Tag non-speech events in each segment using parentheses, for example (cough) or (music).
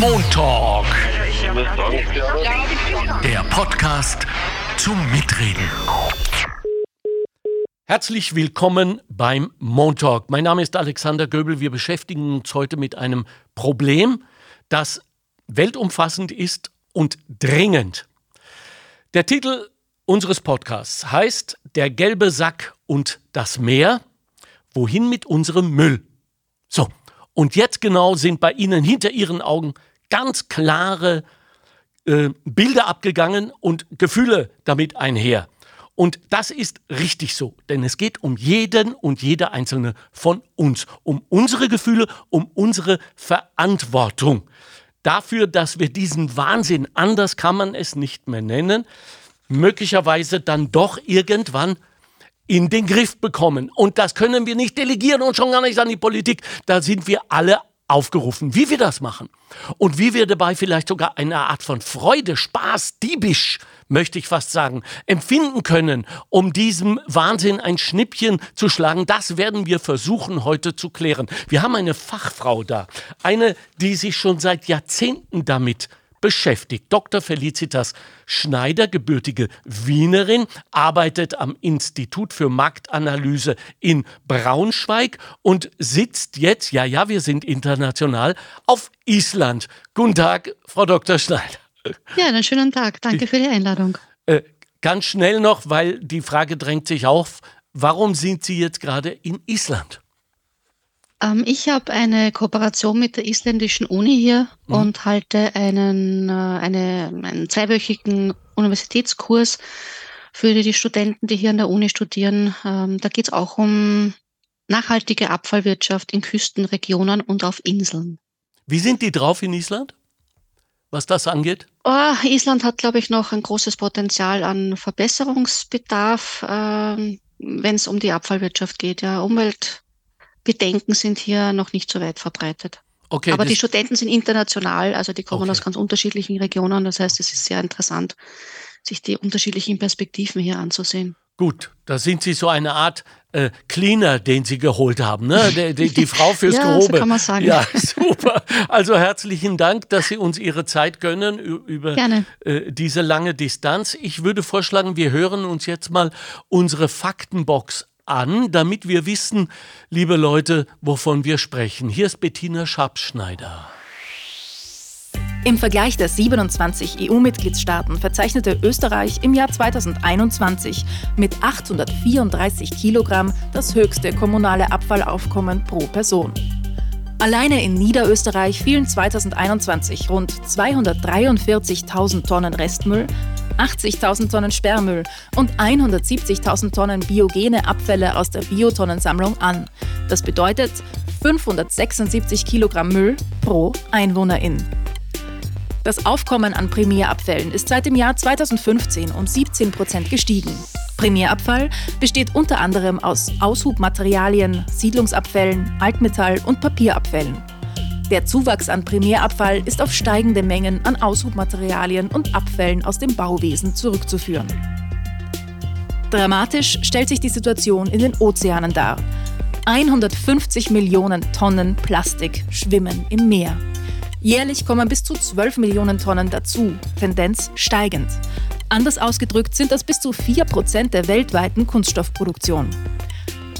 Montalk. Der Podcast zum Mitreden. Herzlich willkommen beim Montalk. Mein Name ist Alexander Göbel. Wir beschäftigen uns heute mit einem Problem, das weltumfassend ist und dringend. Der Titel unseres Podcasts heißt Der gelbe Sack und das Meer. Wohin mit unserem Müll? So, und jetzt genau sind bei Ihnen hinter Ihren Augen ganz klare äh, Bilder abgegangen und Gefühle damit einher. Und das ist richtig so, denn es geht um jeden und jede einzelne von uns, um unsere Gefühle, um unsere Verantwortung dafür, dass wir diesen Wahnsinn, anders kann man es nicht mehr nennen, möglicherweise dann doch irgendwann in den Griff bekommen. Und das können wir nicht delegieren und schon gar nicht an die Politik. Da sind wir alle aufgerufen, wie wir das machen. Und wie wir dabei vielleicht sogar eine Art von Freude, Spaß, diebisch, möchte ich fast sagen, empfinden können, um diesem Wahnsinn ein Schnippchen zu schlagen, das werden wir versuchen heute zu klären. Wir haben eine Fachfrau da, eine, die sich schon seit Jahrzehnten damit beschäftigt. Dr. Felicitas Schneider, gebürtige Wienerin, arbeitet am Institut für Marktanalyse in Braunschweig und sitzt jetzt, ja, ja, wir sind international, auf Island. Guten Tag, Frau Dr. Schneider. Ja, einen schönen Tag. Danke für die Einladung. Äh, ganz schnell noch, weil die Frage drängt sich auf, warum sind Sie jetzt gerade in Island? Ähm, ich habe eine Kooperation mit der isländischen Uni hier mhm. und halte einen, äh, eine, einen zweiwöchigen Universitätskurs für die Studenten, die hier an der Uni studieren. Ähm, da geht es auch um nachhaltige Abfallwirtschaft in Küstenregionen und auf Inseln. Wie sind die drauf in Island, was das angeht? Oh, Island hat, glaube ich, noch ein großes Potenzial an Verbesserungsbedarf, ähm, wenn es um die Abfallwirtschaft geht. Ja, Umwelt, Bedenken sind hier noch nicht so weit verbreitet. Okay, Aber die Studenten sind international, also die kommen okay. aus ganz unterschiedlichen Regionen. Das heißt, es ist sehr interessant, sich die unterschiedlichen Perspektiven hier anzusehen. Gut, da sind Sie so eine Art äh, Cleaner, den Sie geholt haben, ne? Die, die, die Frau (laughs) fürs ja, Grobe. So kann man sagen. Ja, (laughs) super. Also herzlichen Dank, dass Sie uns Ihre Zeit gönnen über äh, diese lange Distanz. Ich würde vorschlagen, wir hören uns jetzt mal unsere Faktenbox an, damit wir wissen, liebe Leute, wovon wir sprechen. Hier ist Bettina Schabschneider. Im Vergleich der 27 EU-Mitgliedstaaten verzeichnete Österreich im Jahr 2021 mit 834 Kilogramm das höchste kommunale Abfallaufkommen pro Person. Alleine in Niederösterreich fielen 2021 rund 243.000 Tonnen Restmüll 80.000 Tonnen Sperrmüll und 170.000 Tonnen biogene Abfälle aus der Biotonnensammlung an. Das bedeutet 576 Kilogramm Müll pro Einwohnerin. Das Aufkommen an Primärabfällen ist seit dem Jahr 2015 um 17 Prozent gestiegen. Primärabfall besteht unter anderem aus Aushubmaterialien, Siedlungsabfällen, Altmetall und Papierabfällen. Der Zuwachs an Primärabfall ist auf steigende Mengen an Aushubmaterialien und Abfällen aus dem Bauwesen zurückzuführen. Dramatisch stellt sich die Situation in den Ozeanen dar. 150 Millionen Tonnen Plastik schwimmen im Meer. Jährlich kommen bis zu 12 Millionen Tonnen dazu, Tendenz steigend. Anders ausgedrückt sind das bis zu 4% der weltweiten Kunststoffproduktion.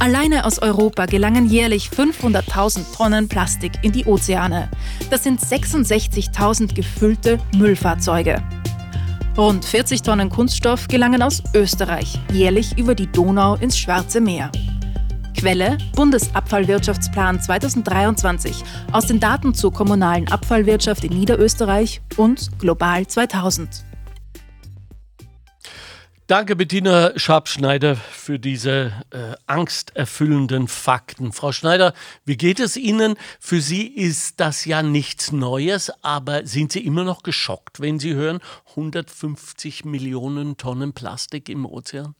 Alleine aus Europa gelangen jährlich 500.000 Tonnen Plastik in die Ozeane. Das sind 66.000 gefüllte Müllfahrzeuge. Rund 40 Tonnen Kunststoff gelangen aus Österreich jährlich über die Donau ins Schwarze Meer. Quelle Bundesabfallwirtschaftsplan 2023 aus den Daten zur kommunalen Abfallwirtschaft in Niederösterreich und Global 2000. Danke, Bettina Schabschneider, für diese äh, angsterfüllenden Fakten. Frau Schneider, wie geht es Ihnen? Für Sie ist das ja nichts Neues, aber sind Sie immer noch geschockt, wenn Sie hören 150 Millionen Tonnen Plastik im Ozean?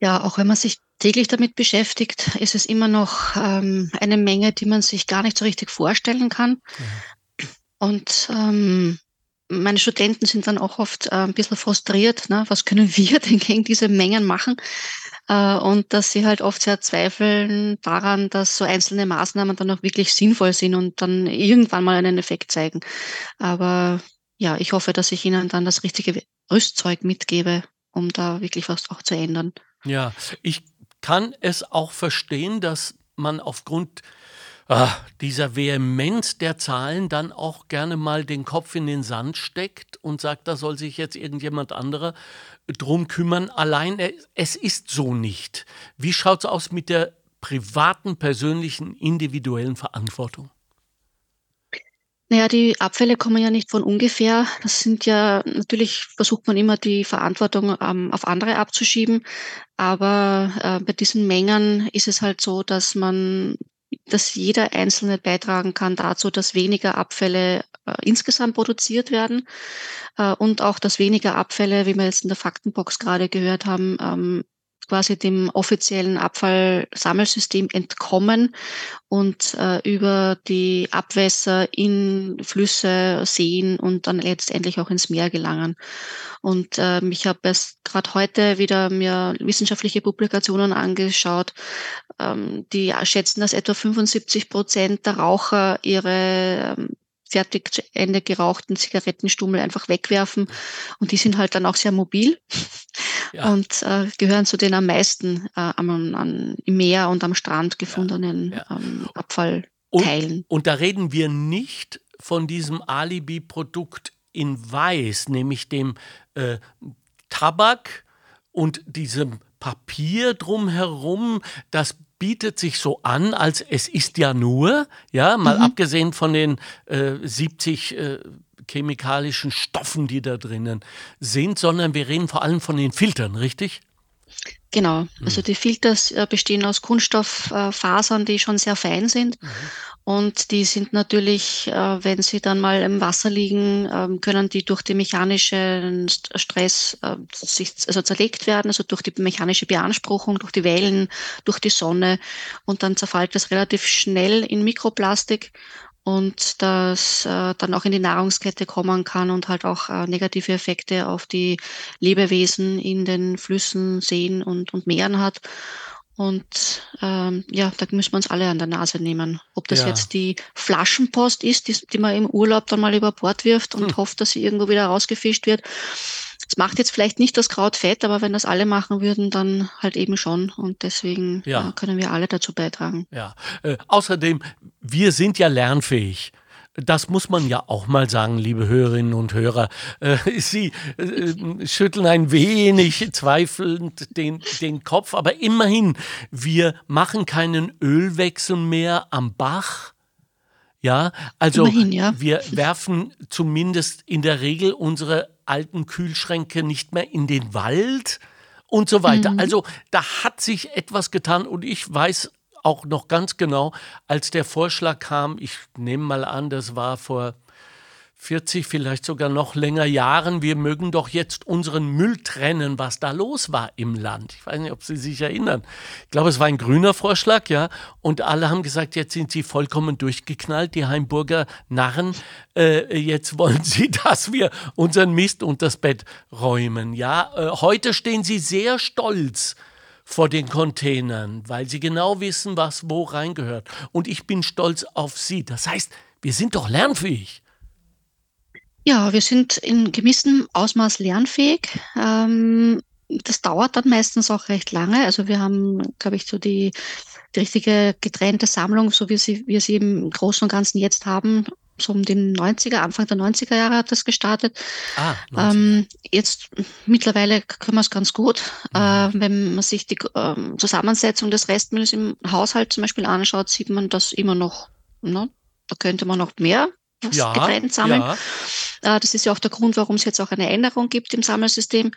Ja, auch wenn man sich täglich damit beschäftigt, ist es immer noch ähm, eine Menge, die man sich gar nicht so richtig vorstellen kann. Mhm. Und ähm, meine Studenten sind dann auch oft äh, ein bisschen frustriert. Ne? Was können (laughs) wir denn gegen diese Mengen machen? Äh, und dass sie halt oft sehr zweifeln daran, dass so einzelne Maßnahmen dann auch wirklich sinnvoll sind und dann irgendwann mal einen Effekt zeigen. Aber ja, ich hoffe, dass ich ihnen dann das richtige Rüstzeug mitgebe, um da wirklich was auch zu ändern. Ja, ich kann es auch verstehen, dass man aufgrund ah, dieser Vehemenz der Zahlen dann auch gerne mal den Kopf in den Sand steckt und sagt, da soll sich jetzt irgendjemand anderer drum kümmern. Allein äh, es ist so nicht. Wie schaut es aus mit der privaten, persönlichen, individuellen Verantwortung? Naja, die Abfälle kommen ja nicht von ungefähr. Das sind ja, natürlich versucht man immer die Verantwortung ähm, auf andere abzuschieben. Aber äh, bei diesen Mengen ist es halt so, dass man dass jeder Einzelne beitragen kann dazu, dass weniger Abfälle äh, insgesamt produziert werden äh, und auch, dass weniger Abfälle, wie wir jetzt in der Faktenbox gerade gehört haben, ähm, quasi dem offiziellen Abfallsammelsystem entkommen und äh, über die Abwässer in Flüsse, Seen und dann letztendlich auch ins Meer gelangen. Und ähm, ich habe erst gerade heute wieder mir wissenschaftliche Publikationen angeschaut, ähm, die schätzen, dass etwa 75 Prozent der Raucher ihre ähm, fertig zu Ende gerauchten Zigarettenstummel einfach wegwerfen. Und die sind halt dann auch sehr mobil ja. und äh, gehören zu den am meisten äh, am, an, im Meer und am Strand gefundenen ja. Ja. Ähm, Abfallteilen. Und, und da reden wir nicht von diesem Alibi-Produkt in Weiß, nämlich dem äh, Tabak und diesem Papier drumherum, das bietet sich so an, als es ist ja nur, ja, mal mhm. abgesehen von den äh, 70 äh, chemikalischen Stoffen, die da drinnen sind, sondern wir reden vor allem von den Filtern, richtig? Genau, mhm. also die Filter äh, bestehen aus Kunststofffasern, die schon sehr fein sind. Mhm. Und die sind natürlich, äh, wenn sie dann mal im Wasser liegen, ähm, können die durch den mechanischen Stress äh, sich also zerlegt werden, also durch die mechanische Beanspruchung, durch die Wellen, durch die Sonne. Und dann zerfällt das relativ schnell in Mikroplastik und das äh, dann auch in die Nahrungskette kommen kann und halt auch äh, negative Effekte auf die Lebewesen in den Flüssen, Seen und, und Meeren hat. Und ähm, ja, da müssen wir uns alle an der Nase nehmen. Ob das ja. jetzt die Flaschenpost ist, die, die, man im Urlaub dann mal über Bord wirft und hm. hofft, dass sie irgendwo wieder rausgefischt wird. Das macht jetzt vielleicht nicht das Kraut fett, aber wenn das alle machen würden, dann halt eben schon. Und deswegen ja. äh, können wir alle dazu beitragen. Ja. Äh, außerdem, wir sind ja lernfähig. Das muss man ja auch mal sagen, liebe Hörerinnen und Hörer. Äh, Sie äh, schütteln ein wenig zweifelnd den, den Kopf, aber immerhin, wir machen keinen Ölwechsel mehr am Bach. Ja, also immerhin, ja. wir werfen zumindest in der Regel unsere alten Kühlschränke nicht mehr in den Wald und so weiter. Mhm. Also da hat sich etwas getan und ich weiß auch noch ganz genau, als der Vorschlag kam, ich nehme mal an, das war vor 40, vielleicht sogar noch länger Jahren, wir mögen doch jetzt unseren Müll trennen, was da los war im Land. Ich weiß nicht, ob Sie sich erinnern. Ich glaube, es war ein grüner Vorschlag, ja. Und alle haben gesagt, jetzt sind sie vollkommen durchgeknallt, die Heimburger Narren. Äh, jetzt wollen (laughs) sie, dass wir unseren Mist unter das Bett räumen, ja. Äh, heute stehen sie sehr stolz vor den Containern, weil sie genau wissen, was wo reingehört. Und ich bin stolz auf sie. Das heißt, wir sind doch lernfähig. Ja, wir sind in gewissem Ausmaß lernfähig. Ähm, das dauert dann meistens auch recht lange. Also wir haben, glaube ich, so die, die richtige getrennte Sammlung, so wie sie, wir sie im Großen und Ganzen jetzt haben, so um den 90er, Anfang der 90er Jahre hat das gestartet. Ah, ähm, jetzt mittlerweile können wir es ganz gut. Mhm. Äh, wenn man sich die äh, Zusammensetzung des Restmülls im Haushalt zum Beispiel anschaut, sieht man das immer noch. Ne? Da könnte man noch mehr was ja, getrennt sammeln. Ja. Äh, das ist ja auch der Grund, warum es jetzt auch eine Änderung gibt im Sammelsystem,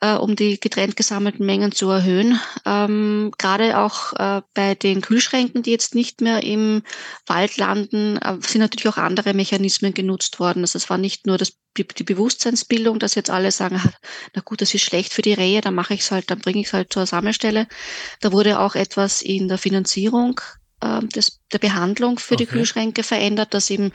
äh, um die getrennt gesammelten Mengen zu erhöhen. Ähm, gerade auch äh, bei den Kühlschränken, die jetzt nicht mehr im Wald landen, sind natürlich auch andere Mechanismen genutzt worden. Also es war nicht nur das, die, die Bewusstseinsbildung, dass jetzt alle sagen, na gut, das ist schlecht für die Rehe, dann mache ich es halt, dann bringe ich es halt zur Sammelstelle. Da wurde auch etwas in der Finanzierung äh, des, der Behandlung für okay. die Kühlschränke verändert, dass eben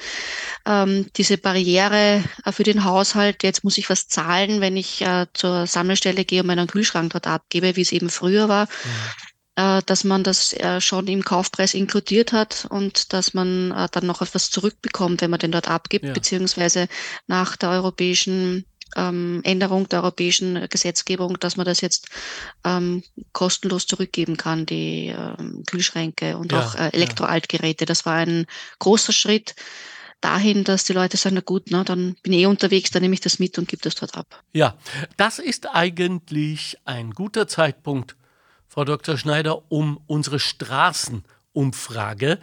ähm, diese Barriere äh, für den Haushalt, jetzt muss ich was zahlen, wenn ich äh, zur Sammelstelle gehe und meinen Kühlschrank dort abgebe, wie es eben früher war. Ja. Äh, dass man das äh, schon im Kaufpreis inkludiert hat und dass man äh, dann noch etwas zurückbekommt, wenn man den dort abgibt, ja. beziehungsweise nach der europäischen ähm, Änderung der europäischen Gesetzgebung, dass man das jetzt ähm, kostenlos zurückgeben kann, die ähm, Kühlschränke und ja, auch äh, Elektroaltgeräte. Das war ein großer Schritt dahin, dass die Leute sagen, na gut, na, dann bin ich eh unterwegs, dann nehme ich das mit und gebe das dort ab. Ja, das ist eigentlich ein guter Zeitpunkt, Frau Dr. Schneider, um unsere Straßenumfrage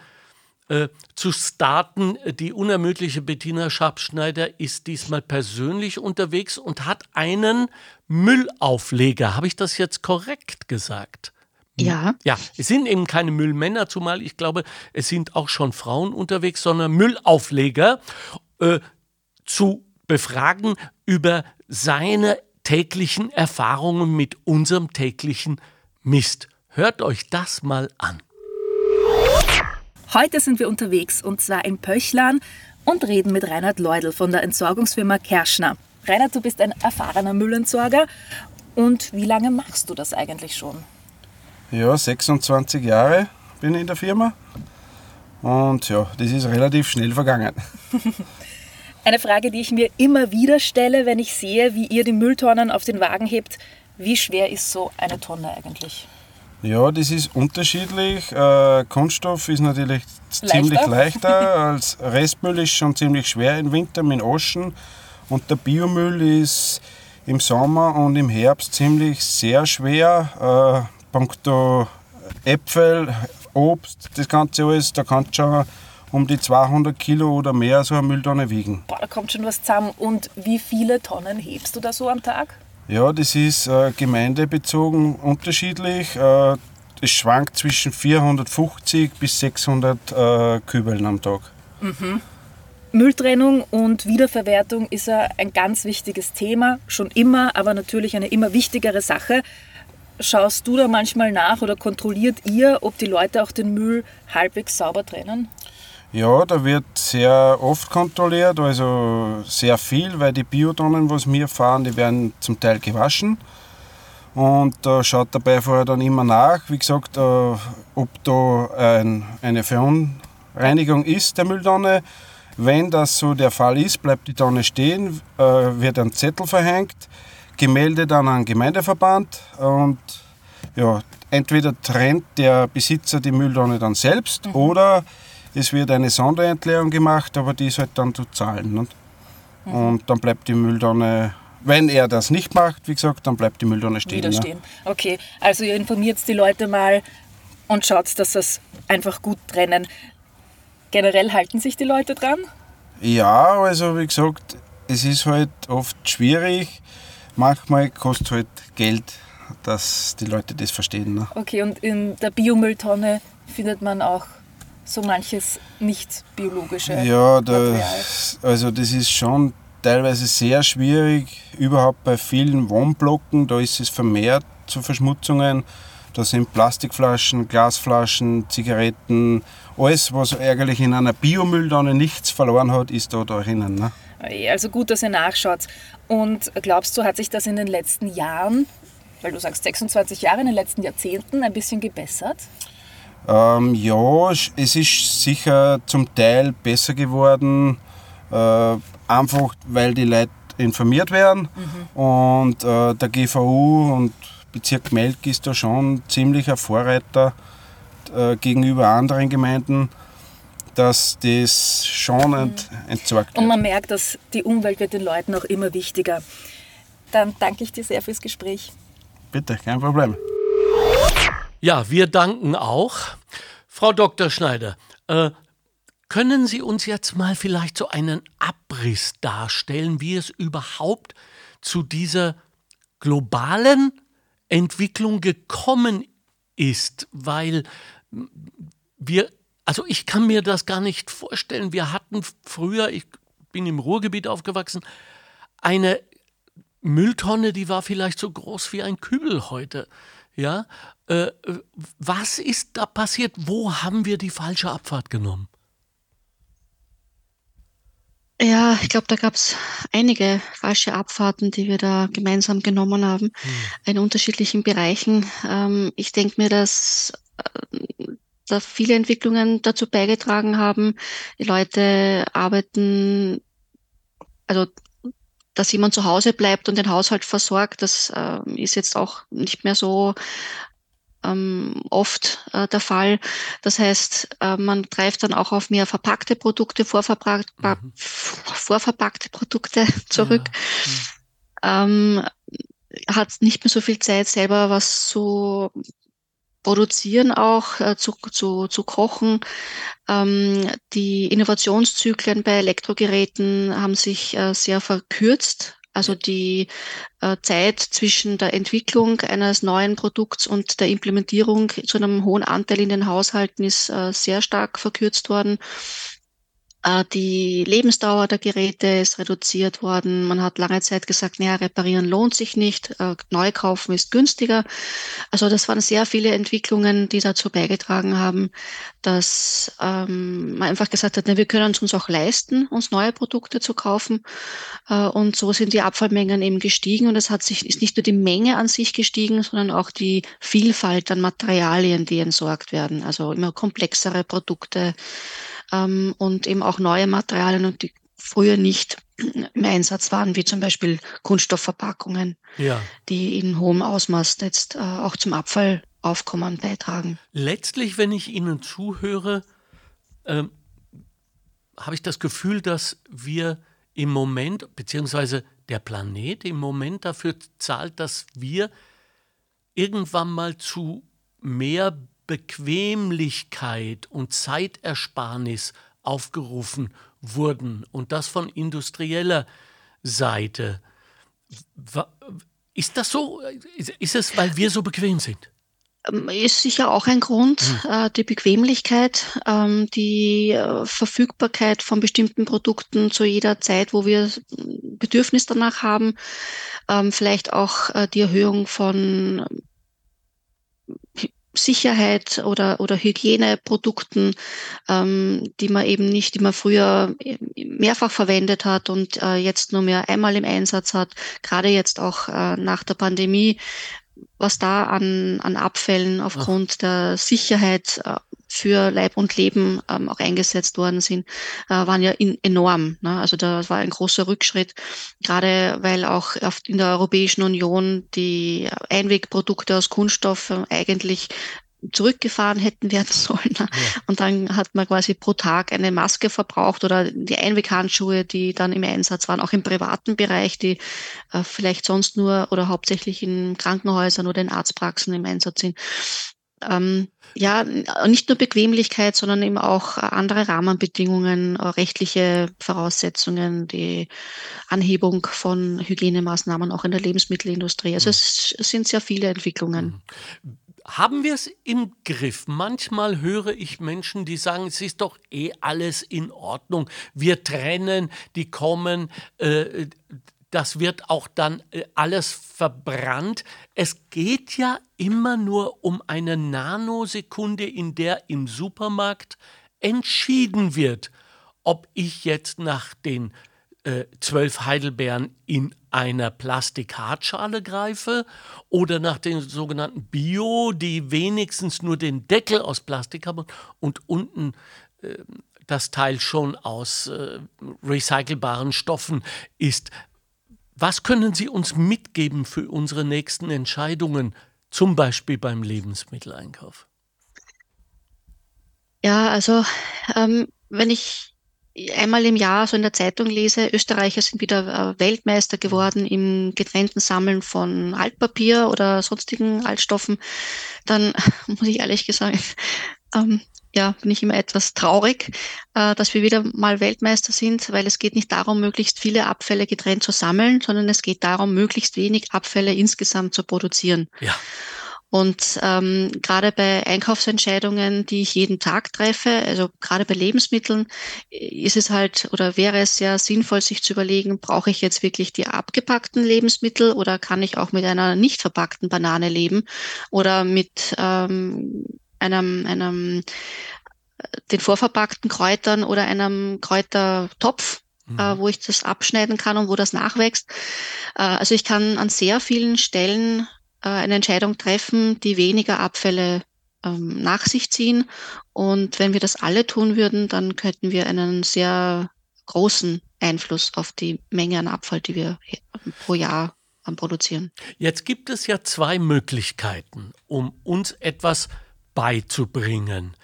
äh, zu starten. Die unermüdliche Bettina Schabschneider ist diesmal persönlich unterwegs und hat einen Müllaufleger. Habe ich das jetzt korrekt gesagt? Ja. Ja, es sind eben keine Müllmänner, zumal ich glaube, es sind auch schon Frauen unterwegs, sondern Müllaufleger äh, zu befragen über seine täglichen Erfahrungen mit unserem täglichen Mist. Hört euch das mal an. Heute sind wir unterwegs und zwar in Pöchlan und reden mit Reinhard Leudl von der Entsorgungsfirma Kerschner. Reinhard, du bist ein erfahrener Müllentsorger und wie lange machst du das eigentlich schon? Ja, 26 Jahre bin ich in der Firma und ja, das ist relativ schnell vergangen. (laughs) Eine Frage, die ich mir immer wieder stelle, wenn ich sehe, wie ihr die Mülltonnen auf den Wagen hebt. Wie schwer ist so eine Tonne eigentlich? Ja, das ist unterschiedlich. Äh, Kunststoff ist natürlich leichter. ziemlich leichter (laughs) als Restmüll ist schon ziemlich schwer im Winter mit Oschen und der Biomüll ist im Sommer und im Herbst ziemlich sehr schwer. Äh, punkto Äpfel, Obst, das Ganze alles, da kann schon um die 200 Kilo oder mehr so eine Mülltonne wiegen. Boah, da kommt schon was zusammen. Und wie viele Tonnen hebst du da so am Tag? Ja, das ist äh, gemeindebezogen unterschiedlich. Äh, es schwankt zwischen 450 bis 600 äh, Kübeln am Tag. Mhm. Mülltrennung und Wiederverwertung ist ein ganz wichtiges Thema, schon immer, aber natürlich eine immer wichtigere Sache. Schaust du da manchmal nach oder kontrolliert ihr, ob die Leute auch den Müll halbwegs sauber trennen? Ja, da wird sehr oft kontrolliert, also sehr viel, weil die Biotonnen, was wir fahren, die werden zum Teil gewaschen. Und da schaut dabei vorher dann immer nach, wie gesagt, äh, ob da ein, eine Verunreinigung ist der Mülltonne. Wenn das so der Fall ist, bleibt die Tonne stehen, äh, wird ein Zettel verhängt, gemeldet an einen Gemeindeverband und ja, entweder trennt der Besitzer die Mülltonne dann selbst mhm. oder es wird eine Sonderentleerung gemacht, aber die ist halt dann zu zahlen. Nicht? Mhm. Und dann bleibt die Mülltonne, wenn er das nicht macht, wie gesagt, dann bleibt die Mülltonne stehen. Wieder stehen. Ja. Okay, also ihr informiert die Leute mal und schaut, dass das einfach gut trennen. Generell halten sich die Leute dran? Ja, also wie gesagt, es ist halt oft schwierig. Manchmal kostet halt Geld, dass die Leute das verstehen. Ne? Okay, und in der Biomülltonne findet man auch so manches nicht biologische Ja, da, also das ist schon teilweise sehr schwierig, überhaupt bei vielen Wohnblocken, da ist es vermehrt zu Verschmutzungen. Da sind Plastikflaschen, Glasflaschen, Zigaretten, alles, was eigentlich in einer Biomülltonne nichts verloren hat, ist da drinnen. Ne? Also gut, dass ihr nachschaut. Und glaubst du, hat sich das in den letzten Jahren, weil du sagst 26 Jahre, in den letzten Jahrzehnten ein bisschen gebessert? Ähm, ja, es ist sicher zum Teil besser geworden, äh, einfach weil die Leute informiert werden mhm. und äh, der GVU und Bezirk Melk ist da schon ziemlich ein Vorreiter äh, gegenüber anderen Gemeinden, dass das schon ent mhm. entsorgt wird. Und man merkt, dass die Umwelt wird den Leuten auch immer wichtiger. Dann danke ich dir sehr fürs Gespräch. Bitte, kein Problem. Ja, wir danken auch. Frau Dr. Schneider, äh, können Sie uns jetzt mal vielleicht so einen Abriss darstellen, wie es überhaupt zu dieser globalen Entwicklung gekommen ist? Weil wir, also ich kann mir das gar nicht vorstellen. Wir hatten früher, ich bin im Ruhrgebiet aufgewachsen, eine Mülltonne, die war vielleicht so groß wie ein Kübel heute. Ja, Äh, was ist da passiert? Wo haben wir die falsche Abfahrt genommen? Ja, ich glaube, da gab es einige falsche Abfahrten, die wir da gemeinsam genommen haben, hm. in unterschiedlichen Bereichen. Ähm, ich denke mir, dass äh, da viele Entwicklungen dazu beigetragen haben. Die Leute arbeiten, also dass jemand zu Hause bleibt und den Haushalt versorgt, das äh, ist jetzt auch nicht mehr so ähm, oft äh, der Fall. Das heißt, äh, man greift dann auch auf mehr verpackte Produkte, vorverpackt, mhm. vorverpackte Produkte (laughs) zurück. Ja. Mhm. Ähm, hat nicht mehr so viel Zeit, selber was zu produzieren auch, äh, zu, zu, zu kochen. Ähm, die Innovationszyklen bei Elektrogeräten haben sich äh, sehr verkürzt. Also die äh, Zeit zwischen der Entwicklung eines neuen Produkts und der Implementierung zu einem hohen Anteil in den Haushalten ist äh, sehr stark verkürzt worden. Äh, die Lebensdauer der Geräte ist reduziert worden. Man hat lange Zeit gesagt, naja, reparieren lohnt sich nicht, äh, neu kaufen ist günstiger. Also das waren sehr viele Entwicklungen, die dazu beigetragen haben, dass ähm, man einfach gesagt hat, na, wir können es uns auch leisten, uns neue Produkte zu kaufen. Äh, und so sind die Abfallmengen eben gestiegen und es hat sich, ist nicht nur die Menge an sich gestiegen, sondern auch die Vielfalt an Materialien, die entsorgt werden. Also immer komplexere Produkte ähm, und eben auch neue Materialien und die früher nicht im Einsatz waren, wie zum Beispiel Kunststoffverpackungen, ja. die in hohem Ausmaß jetzt äh, auch zum Abfallaufkommen beitragen. Letztlich, wenn ich Ihnen zuhöre, äh, habe ich das Gefühl, dass wir im Moment, beziehungsweise der Planet im Moment dafür zahlt, dass wir irgendwann mal zu mehr Bequemlichkeit und Zeitersparnis aufgerufen wurden und das von industrieller Seite. Ist das so? Ist es, weil wir so bequem sind? Ähm, ist sicher auch ein Grund, hm. Äh, die Bequemlichkeit, ähm, die äh, Verfügbarkeit von bestimmten Produkten zu jeder Zeit, wo wir Bedürfnis danach haben, ähm, vielleicht auch äh, die Erhöhung von Sicherheit oder, oder Hygieneprodukten, ähm, die man eben nicht, die man früher mehrfach verwendet hat und äh, jetzt nur mehr einmal im Einsatz hat. Gerade jetzt auch äh, nach der Pandemie, was da an, an Abfällen aufgrund Ach. der Sicherheit äh, für Leib und Leben ähm, auch eingesetzt worden sind, äh, waren ja in, enorm. Ne? Also da war ein großer Rückschritt, gerade weil auch in der Europäischen Union die Einwegprodukte aus Kunststoff äh, eigentlich zurückgefahren hätten werden (laughs) sollen. Ja. Und dann hat man quasi pro Tag eine Maske verbraucht oder die Einweghandschuhe, die dann im Einsatz waren, auch im privaten Bereich, die äh, vielleicht sonst nur oder hauptsächlich in Krankenhäusern oder in Arztpraxen im Einsatz sind ähm, ja, nicht nur Bequemlichkeit, sondern eben auch andere Rahmenbedingungen, äh, rechtliche Voraussetzungen, die Anhebung von Hygienemaßnahmen auch in der Lebensmittelindustrie. Also mhm. es sind sehr viele Entwicklungen. Mhm. Haben wir es im Griff? Manchmal höre ich Menschen, die sagen, es ist doch eh alles in Ordnung. Wir trennen, die kommen, äh, das wird auch dann äh, alles verbrannt. Es geht ja immer nur um eine Nanosekunde, in der im Supermarkt entschieden wird, ob ich jetzt nach den äh, zwölf Heidelbeeren in einer Plastikhartschale greife oder nach den sogenannten Bio, die wenigstens nur den Deckel aus Plastik haben und unten äh, das Teil schon aus äh, recycelbaren Stoffen ist. Was können Sie uns mitgeben für unsere nächsten Entscheidungen, zum Beispiel beim Lebensmitteleinkauf? Ja, also ähm, wenn ich einmal im Jahr so in der Zeitung lese, Österreicher sind wieder äh, Weltmeister geworden im getrennten Sammeln von Altpapier oder sonstigen Altstoffen, dann (laughs) muss ich ehrlich gesagt ähm, ja, bin ich immer etwas traurig, äh, dass wir wieder mal Weltmeister sind, weil es geht nicht darum, möglichst viele Abfälle getrennt zu sammeln, sondern es geht darum, möglichst wenig Abfälle insgesamt zu produzieren. Ja. Und ähm, gerade bei Einkaufsentscheidungen, die ich jeden Tag treffe, also gerade bei Lebensmitteln, ist es halt oder wäre es sehr sinnvoll, sich zu überlegen, brauche ich jetzt wirklich die abgepackten Lebensmittel oder kann ich auch mit einer nicht verpackten Banane leben oder mit ähm, einem, einem den vorverpackten Kräutern oder einem Kräutertopf, mhm. äh, wo ich das abschneiden kann und wo das nachwächst. Äh, also ich kann an sehr vielen Stellen äh, eine Entscheidung treffen, die weniger Abfälle ähm, nach sich ziehen. Und wenn wir das alle tun würden, dann könnten wir einen sehr großen Einfluss auf die Menge an Abfall, die wir pro Jahr produzieren. Jetzt gibt es ja zwei Möglichkeiten, um uns etwas beizubringen.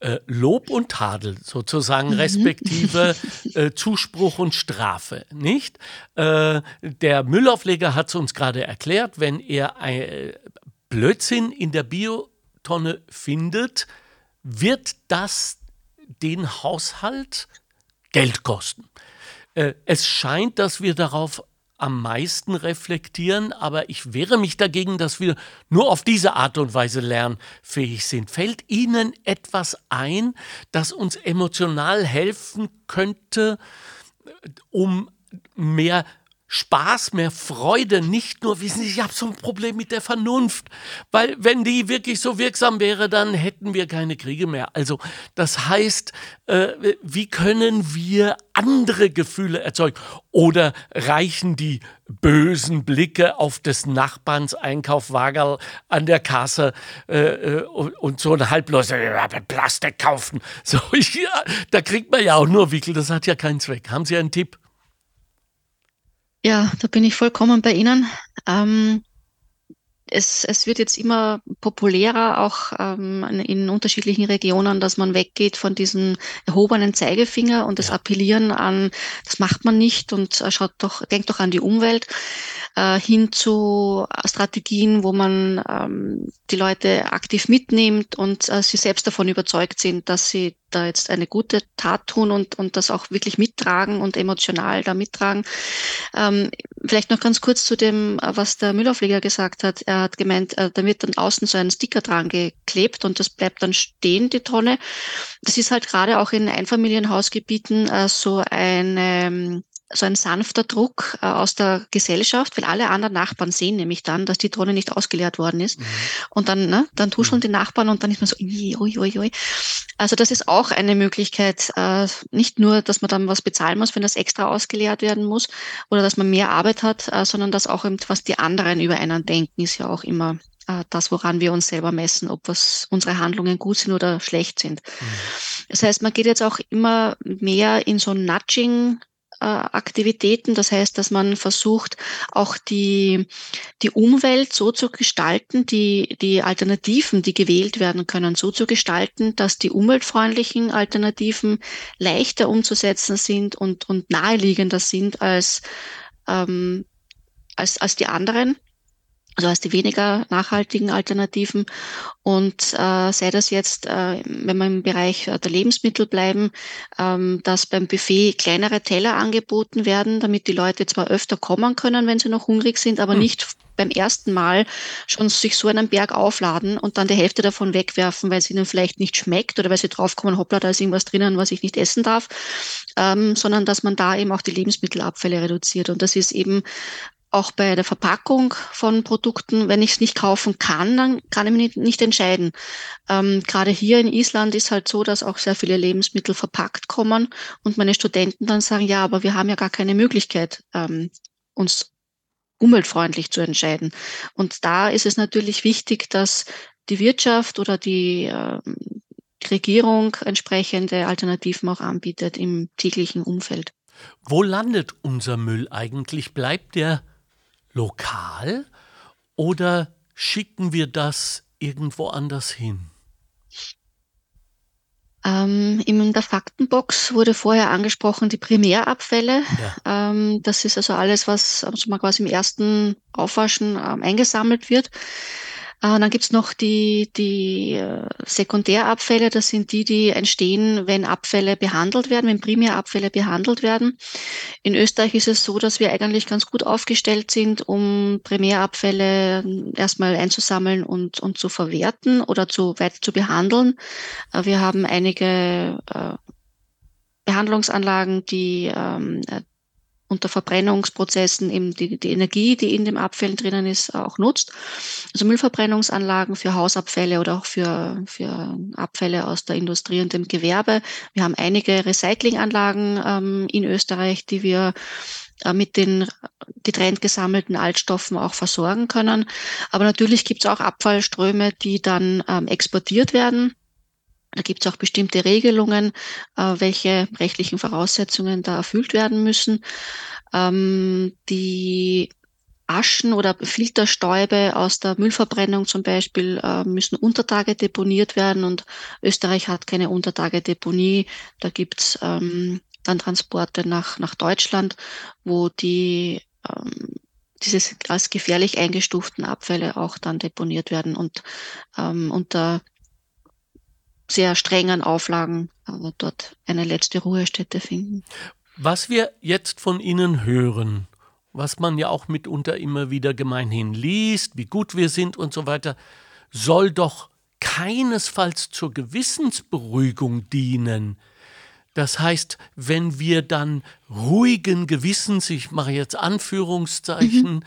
Äh, Lob und Tadel sozusagen, mhm. respektive äh, Zuspruch und Strafe, nicht? Äh, der Müllaufleger hat es uns gerade erklärt, wenn er ein äh, Blödsinn in der Biotonne findet, wird das den Haushalt Geld kosten. Äh, es scheint, dass wir darauf am meisten reflektieren, aber ich wehre mich dagegen, dass wir nur auf diese Art und Weise lernfähig sind. Fällt Ihnen etwas ein, das uns emotional helfen könnte, um mehr Spaß, mehr Freude, nicht nur, wissen Sie, ich habe so ein Problem mit der Vernunft, weil wenn die wirklich so wirksam wäre, dann hätten wir keine Kriege mehr. Also das heißt, äh, wie können wir andere Gefühle erzeugen? Oder reichen die bösen Blicke auf des Nachbarns Einkaufwagerl an der Kasse äh, äh und, so ein halbloser Plastik kaufen? So, (laughs) ja, da kriegt man ja auch nur Wickel, das hat ja keinen Zweck. Haben Sie einen Tipp? Ja, da bin ich vollkommen bei Ihnen. Ähm, es, es wird jetzt immer populärer, auch ähm, in unterschiedlichen Regionen, dass man weggeht von diesem erhobenen Zeigefinger und das Appellieren an, das macht man nicht und äh, schaut doch, denkt doch an die Umwelt, äh, hin zu Strategien, wo man ähm, die Leute aktiv mitnimmt und äh, sie selbst davon überzeugt sind, dass sie da jetzt eine gute Tat tun und, und das auch wirklich mittragen und emotional da mittragen. Ähm, vielleicht noch ganz kurz zu dem, was der Müllaufleger gesagt hat. Er hat gemeint, äh, da wird dann außen so ein Sticker dran geklebt und das bleibt dann stehen, die Tonne. Das ist halt gerade auch in Einfamilienhausgebieten äh, so eine so ein sanfter Druck äh, aus der Gesellschaft, weil alle anderen Nachbarn sehen nämlich dann, dass die Tonne nicht ausgeleert worden ist. Mhm. Und dann, ne, dann tuscheln mhm. die Nachbarn und dann ist man so, ui, ui, ui. Also das ist auch eine Möglichkeit, äh, nicht nur, dass man dann was bezahlen muss, wenn das extra ausgeleert werden muss oder dass man mehr Arbeit hat, äh, sondern dass auch eben, was die anderen über einen denken, ist ja auch immer das, woran wir uns selber messen, ob was unsere Handlungen gut sind oder schlecht sind. Mhm. Das heißt, man geht jetzt auch immer mehr in so Nudging äh, Aktivitäten. Das heißt, dass man versucht, auch die, die Umwelt so zu gestalten, die, die Alternativen, die gewählt werden können, so zu gestalten, dass die umweltfreundlichen Alternativen leichter umzusetzen sind und, und naheliegender sind als, ähm, als, als die anderen also als die weniger nachhaltigen Alternativen. Und äh, sei das jetzt, äh, wenn wir im Bereich äh, der Lebensmittel bleiben, ähm, dass beim Buffet kleinere Teller angeboten werden, damit die Leute zwar öfter kommen können, wenn sie noch hungrig sind, aber hm. nicht beim ersten Mal schon sich so einen Berg aufladen und dann die Hälfte davon wegwerfen, weil es ihnen vielleicht nicht schmeckt oder weil sie draufkommen, hoppla, da ist irgendwas drinnen, was ich nicht essen darf, ähm, sondern dass man da eben auch die Lebensmittelabfälle reduziert. Und das ist eben auch bei der Verpackung von Produkten, wenn ich es nicht kaufen kann, dann kann ich mich nicht, entscheiden. Ähm, gerade hier in Island ist halt so, dass auch sehr viele Lebensmittel verpackt kommen und meine Studenten dann sagen, ja, aber wir haben ja gar keine Möglichkeit, ähm, uns umweltfreundlich zu entscheiden. Und da ist es natürlich wichtig, dass die Wirtschaft oder die äh, Regierung entsprechende Alternativen auch anbietet im täglichen Umfeld. Wo landet unser Müll eigentlich? Bleibt der lokal oder schicken wir das irgendwo anders hin? Ähm, in der Faktenbox wurde vorher angesprochen die Primärabfälle. Ja. Ähm, das ist also alles, was also mal quasi im ersten Aufwaschen ähm, eingesammelt wird. Äh, dann gibt's noch die, die äh, Sekundärabfälle. Das sind die, die entstehen, wenn Abfälle behandelt werden, wenn Primärabfälle behandelt werden. In Österreich ist es so, dass wir eigentlich ganz gut aufgestellt sind, um Primärabfälle erstmal einzusammeln und, und zu verwerten oder zu weit zu behandeln. Äh, wir haben einige Behandlungsanlagen, die ähm, unter Verbrennungsprozessen eben die, die Energie, die in dem Abfällen drinnen ist, auch nutzt. Also Müllverbrennungsanlagen für Hausabfälle oder auch für, für Abfälle aus der Industrie und dem Gewerbe. Wir haben einige Recyclinganlagen ähm, in Österreich, die wir äh, mit den getrennt gesammelten Altstoffen auch versorgen können. Aber natürlich gibt es auch Abfallströme, die dann ähm, exportiert werden da gibt es auch bestimmte Regelungen, äh, welche rechtlichen Voraussetzungen da erfüllt werden müssen. Ähm, die Aschen oder Filterstäube aus der Müllverbrennung zum Beispiel äh, müssen Untertage deponiert werden und Österreich hat keine Untertagedeponie. Da gibt's ähm, dann Transporte nach, nach Deutschland, wo die ähm, dieses als gefährlich eingestuften Abfälle auch dann deponiert werden und ähm, unter sehr strengen Auflagen aber dort eine letzte Ruhestätte finden. Was wir jetzt von Ihnen hören, was man ja auch mitunter immer wieder gemeinhin liest, wie gut wir sind und so weiter, soll doch keinesfalls zur Gewissensberuhigung dienen. Das heißt, wenn wir dann ruhigen Gewissens, ich mache jetzt Anführungszeichen, mhm.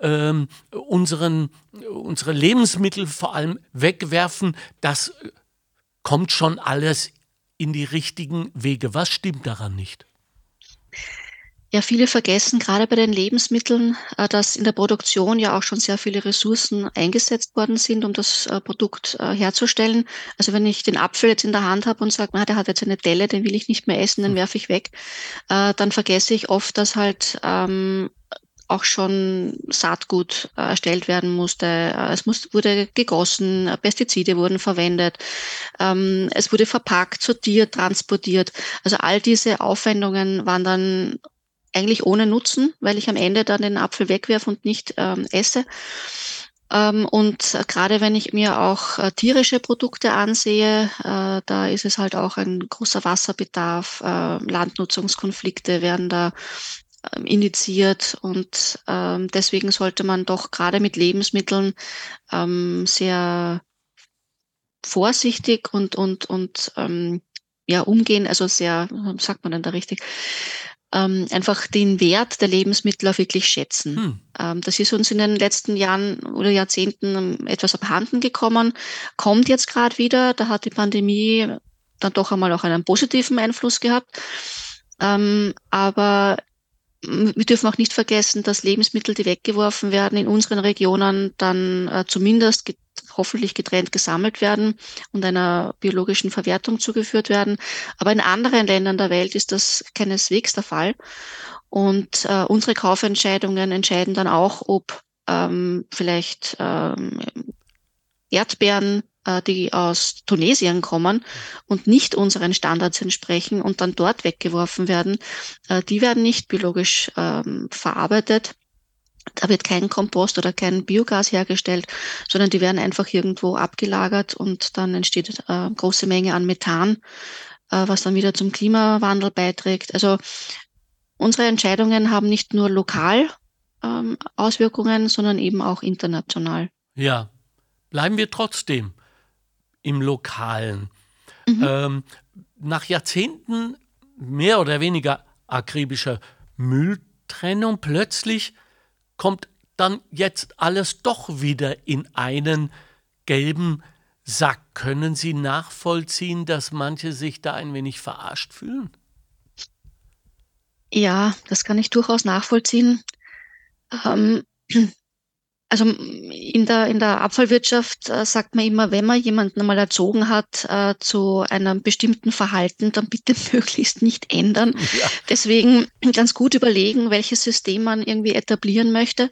ähm, unseren, unsere Lebensmittel vor allem wegwerfen, das kommt schon alles in die richtigen Wege. Was stimmt daran nicht? Ja, viele vergessen gerade bei den Lebensmitteln, äh, dass in der Produktion ja auch schon sehr viele Ressourcen eingesetzt worden sind, um das äh, Produkt äh, herzustellen. Also wenn ich den Apfel jetzt in der Hand habe und sage, der hat jetzt eine Delle, den will ich nicht mehr essen, den hm. werfe ich weg, dann vergesse ich oft, dass halt ähm, auch schon Saatgut äh, erstellt werden musste. Äh, es muss, wurde gegossen, äh, Pestizide wurden verwendet, ähm, es wurde verpackt, sortiert, transportiert. Also all diese Aufwendungen waren dann eigentlich ohne Nutzen, weil ich am Ende dann den Apfel wegwerfe und nicht ähm, esse. Ähm, und gerade wenn ich mir auch äh, tierische Produkte ansehe, äh, da ist es halt auch ein großer Wasserbedarf, äh, Landnutzungskonflikte werden da ähm, initiiert und ähm, deswegen sollte man doch gerade mit Lebensmitteln ähm, sehr vorsichtig und und und ähm, ja umgehen, also sehr, sagt man denn da richtig, ähm, einfach den Wert der Lebensmittel auch wirklich schätzen. Hm. Ähm, das ist uns in den letzten Jahren oder Jahrzehnten etwas abhanden gekommen, kommt jetzt gerade wieder. Da hat die Pandemie dann doch einmal auch einen positiven Einfluss gehabt. Ähm, aber wir dürfen auch nicht vergessen, dass Lebensmittel, die weggeworfen werden, in unseren Regionen dann äh, zumindest get hoffentlich getrennt gesammelt werden und einer biologischen Verwertung zugeführt werden. Aber in anderen Ländern der Welt ist das keineswegs der Fall. Und äh, unsere Kaufentscheidungen entscheiden dann auch, ob ähm, vielleicht ähm, Erdbeeren die aus Tunesien kommen und nicht unseren Standards entsprechen und dann dort weggeworfen werden, äh, die werden nicht biologisch ähm, verarbeitet. Da wird kein Kompost oder kein Biogas hergestellt, sondern die werden einfach irgendwo abgelagert und dann entsteht äh, große Menge an Methan, äh, was dann wieder zum Klimawandel beiträgt. Also unsere Entscheidungen haben nicht nur lokal ähm, Auswirkungen, sondern eben auch international. Ja, bleiben wir trotzdem im Lokalen. Mhm. Ähm, nach Jahrzehnten mehr oder weniger akribischer Mülltrennung plötzlich kommt dann jetzt alles doch wieder in einen gelben Sack. Können Sie nachvollziehen, dass manche sich da ein wenig verarscht fühlen? Ja, das kann ich durchaus nachvollziehen. Ähm, also in der, in der Abfallwirtschaft äh, sagt man immer, wenn man jemanden einmal erzogen hat äh, zu einem bestimmten Verhalten, dann bitte (laughs) möglichst nicht ändern. Ja. Deswegen ganz gut überlegen, welches System man irgendwie etablieren möchte,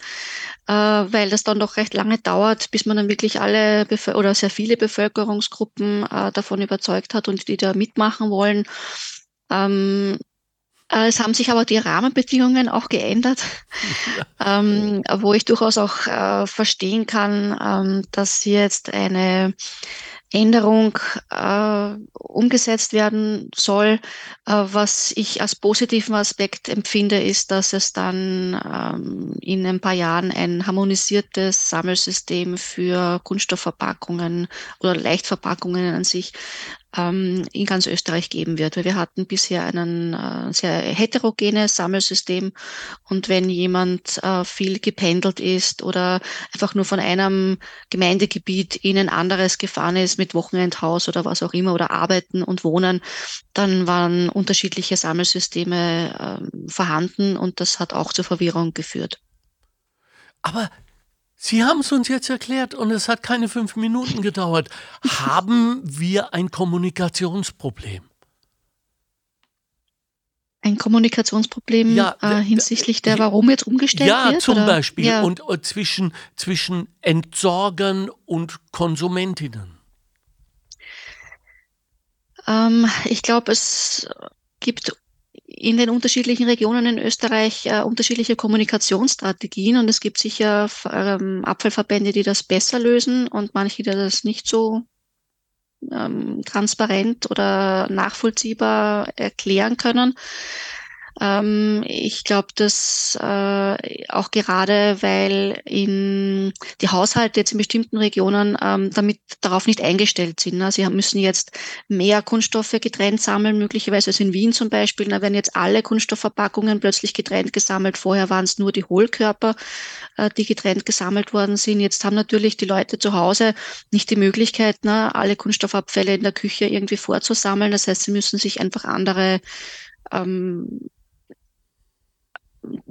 äh, weil das dann doch recht lange dauert, bis man dann wirklich alle Bevölker oder sehr viele Bevölkerungsgruppen äh, davon überzeugt hat und die da mitmachen wollen. Ähm, Äh, es haben sich aber die Rahmenbedingungen auch geändert, (laughs) ja. ähm, wo ich durchaus auch äh, verstehen kann, ähm, dass hier jetzt eine Änderung äh, umgesetzt werden soll. Äh, was ich als positiven Aspekt empfinde, ist, dass es dann ähm, in ein paar Jahren ein harmonisiertes Sammelsystem für Kunststoffverpackungen oder Leichtverpackungen an sich ähm, in ganz Österreich geben wird. Weil wir hatten bisher ein äh, sehr heterogenes Sammelsystem und wenn jemand äh, viel gependelt ist oder einfach nur von einem Gemeindegebiet in ein anderes gefahren ist mit Wochenendhaus oder was auch immer oder arbeiten und wohnen, dann waren unterschiedliche Sammelsysteme äh, vorhanden und das hat auch zur Verwirrung geführt. Aber Sie haben es uns jetzt erklärt und es hat keine fünf Minuten gedauert. haben wir ein Kommunikationsproblem? Ein Kommunikationsproblem ja, äh, hinsichtlich der, warum jetzt umgestellt ja, wird? Ja, zum oder? Beispiel. Ja. Und, und zwischen, zwischen Entsorgern und Konsumentinnen. Ähm, ich glaube, es gibt in den unterschiedlichen Regionen in Österreich äh, unterschiedliche Kommunikationsstrategien und es gibt sicher ähm, Abfallverbände, die das besser lösen und manche, die das nicht so ähm, transparent oder nachvollziehbar erklären können. Ähm, ich glaube, dass äh, auch gerade, weil in die Haushalte jetzt in bestimmten Regionen ähm, damit darauf nicht eingestellt sind. Ne? Sie müssen jetzt mehr Kunststoffe getrennt sammeln, möglicherweise also in Wien zum Beispiel. Da werden jetzt alle Kunststoffverpackungen plötzlich getrennt gesammelt. Vorher waren es nur die Hohlkörper, äh, die getrennt gesammelt worden sind. Jetzt haben natürlich die Leute zu Hause nicht die Möglichkeit, ne, alle Kunststoffabfälle in der Küche irgendwie vorzusammeln. Das heißt, sie müssen sich einfach andere ähm,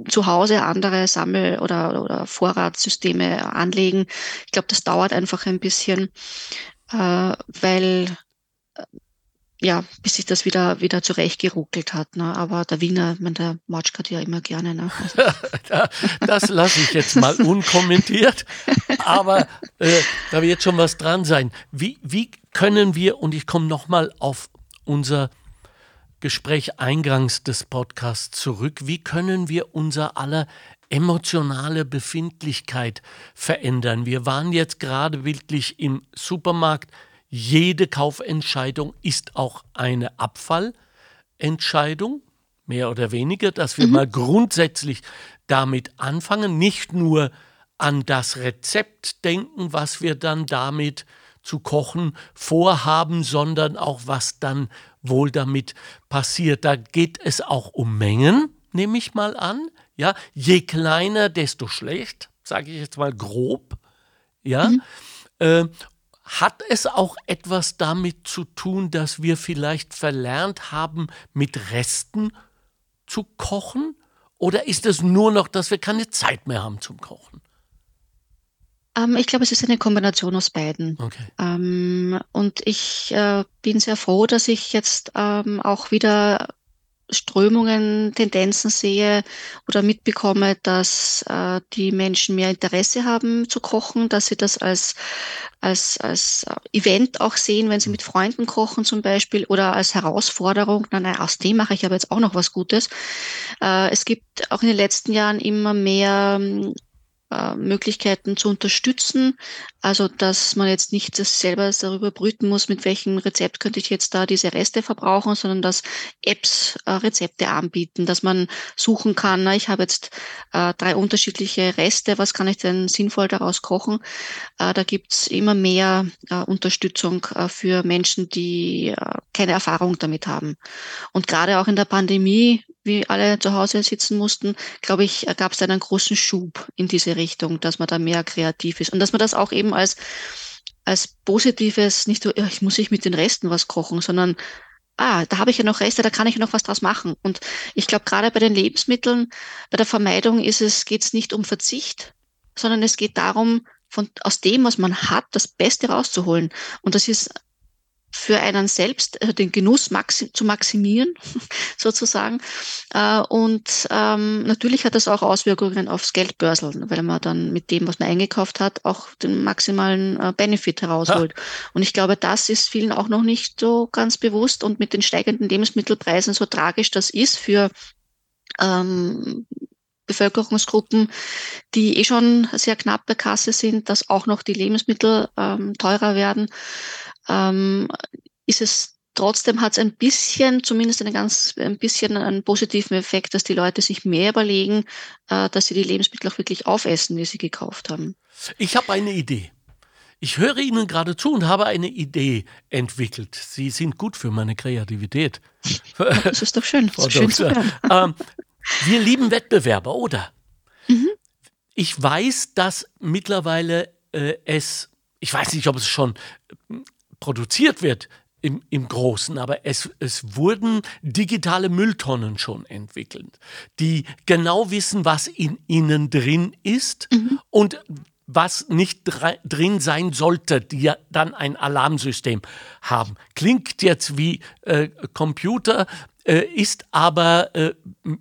zu Hause andere Sammel- oder, oder Vorratssysteme anlegen. Ich glaube, das dauert einfach ein bisschen, äh, weil äh, ja, bis sich das wieder, wieder zurechtgeruckelt hat. Ne? Aber der Wiener, man, der matschkert ja immer gerne. Ne? (laughs) das lasse ich jetzt mal (laughs) unkommentiert. Aber äh, da wird schon was dran sein. Wie, wie können wir, und ich komme nochmal auf unser Gespräch eingangs des Podcasts zurück. Wie können wir unser aller emotionale Befindlichkeit verändern? Wir waren jetzt gerade bildlich im Supermarkt. Jede Kaufentscheidung ist auch eine Abfallentscheidung, mehr oder weniger, dass wir mhm. mal grundsätzlich damit anfangen, nicht nur an das Rezept denken, was wir dann damit zu kochen vorhaben, sondern auch was dann wohl damit passiert. Da geht es auch um Mengen, nehme ich mal an. Ja, je kleiner, desto schlecht, sage ich jetzt mal grob. Ja, mhm. äh, hat es auch etwas damit zu tun, dass wir vielleicht verlernt haben, mit Resten zu kochen? Oder ist es nur noch, dass wir keine Zeit mehr haben zum Kochen? Ähm, ich glaube, es ist eine Kombination aus beiden. Okay. Ähm, und ich äh, bin sehr froh, dass ich jetzt ähm, auch wieder Strömungen, Tendenzen sehe oder mitbekomme, dass äh, die Menschen mehr Interesse haben zu kochen, dass sie das als, als, als Event auch sehen, wenn sie mit Freunden kochen zum Beispiel oder als Herausforderung. Nein, nein, aus dem mache ich aber jetzt auch noch was Gutes. Äh, es gibt auch in den letzten Jahren immer mehr äh, Möglichkeiten zu unterstützen. Also, dass man jetzt nicht selber darüber brüten muss, mit welchem Rezept könnte ich jetzt da diese Reste verbrauchen, sondern dass Apps äh, Rezepte anbieten, dass man suchen kann, na, ich habe jetzt äh, drei unterschiedliche Reste, was kann ich denn sinnvoll daraus kochen? Äh, da gibt's immer mehr äh, Unterstützung äh, für Menschen, die keine Erfahrung damit haben. Und gerade auch in der Pandemie wie alle zu Hause sitzen mussten, glaube ich, gab es einen großen Schub in diese Richtung, dass man da mehr kreativ ist und dass man das auch eben als, als positives, nicht so, ich muss ich mit den Resten was kochen, sondern ah, da habe ich ja noch Reste, da kann ich ja noch was draus machen. Und ich glaube, gerade bei den Lebensmitteln, bei der Vermeidung ist es, geht es nicht um Verzicht, sondern es geht darum, von, aus dem, was man hat, das Beste rauszuholen. Und das ist für einen selbst, also den Genuss maxi zu maximieren, (laughs) sozusagen. Äh, und ähm, natürlich hat das auch Auswirkungen aufs Geldbörsel, weil man dann mit dem, was man eingekauft hat, auch den maximalen äh, Benefit herausholt. Ha. Und ich glaube, das ist vielen auch noch nicht so ganz bewusst. Und mit den steigenden Lebensmittelpreisen, so tragisch das ist für ähm, Bevölkerungsgruppen, die eh schon sehr knapp bei Kasse sind, dass auch noch die Lebensmittel ähm, teurer werden, ähm, ist es trotzdem hat es ein bisschen, zumindest eine ganz, ein bisschen einen positiven Effekt, dass die Leute sich mehr überlegen, äh, dass sie die Lebensmittel auch wirklich aufessen, die sie gekauft haben. Ich habe eine Idee. Ich höre Ihnen gerade zu und habe eine Idee entwickelt. Sie sind gut für meine Kreativität. (laughs) Das ist doch schön. Das ist schön zu hören. (laughs) Ähm, wir lieben Wettbewerber, oder? Mhm. Ich weiß, dass mittlerweile äh, es, ich weiß nicht, ob es schon produziert wird im, im Großen, aber es, es wurden digitale Mülltonnen schon entwickelt, die genau wissen, was in ihnen drin ist mhm. und was nicht drin sein sollte, die ja dann ein Alarmsystem haben. Klingt jetzt wie äh, Computer, äh, ist aber äh,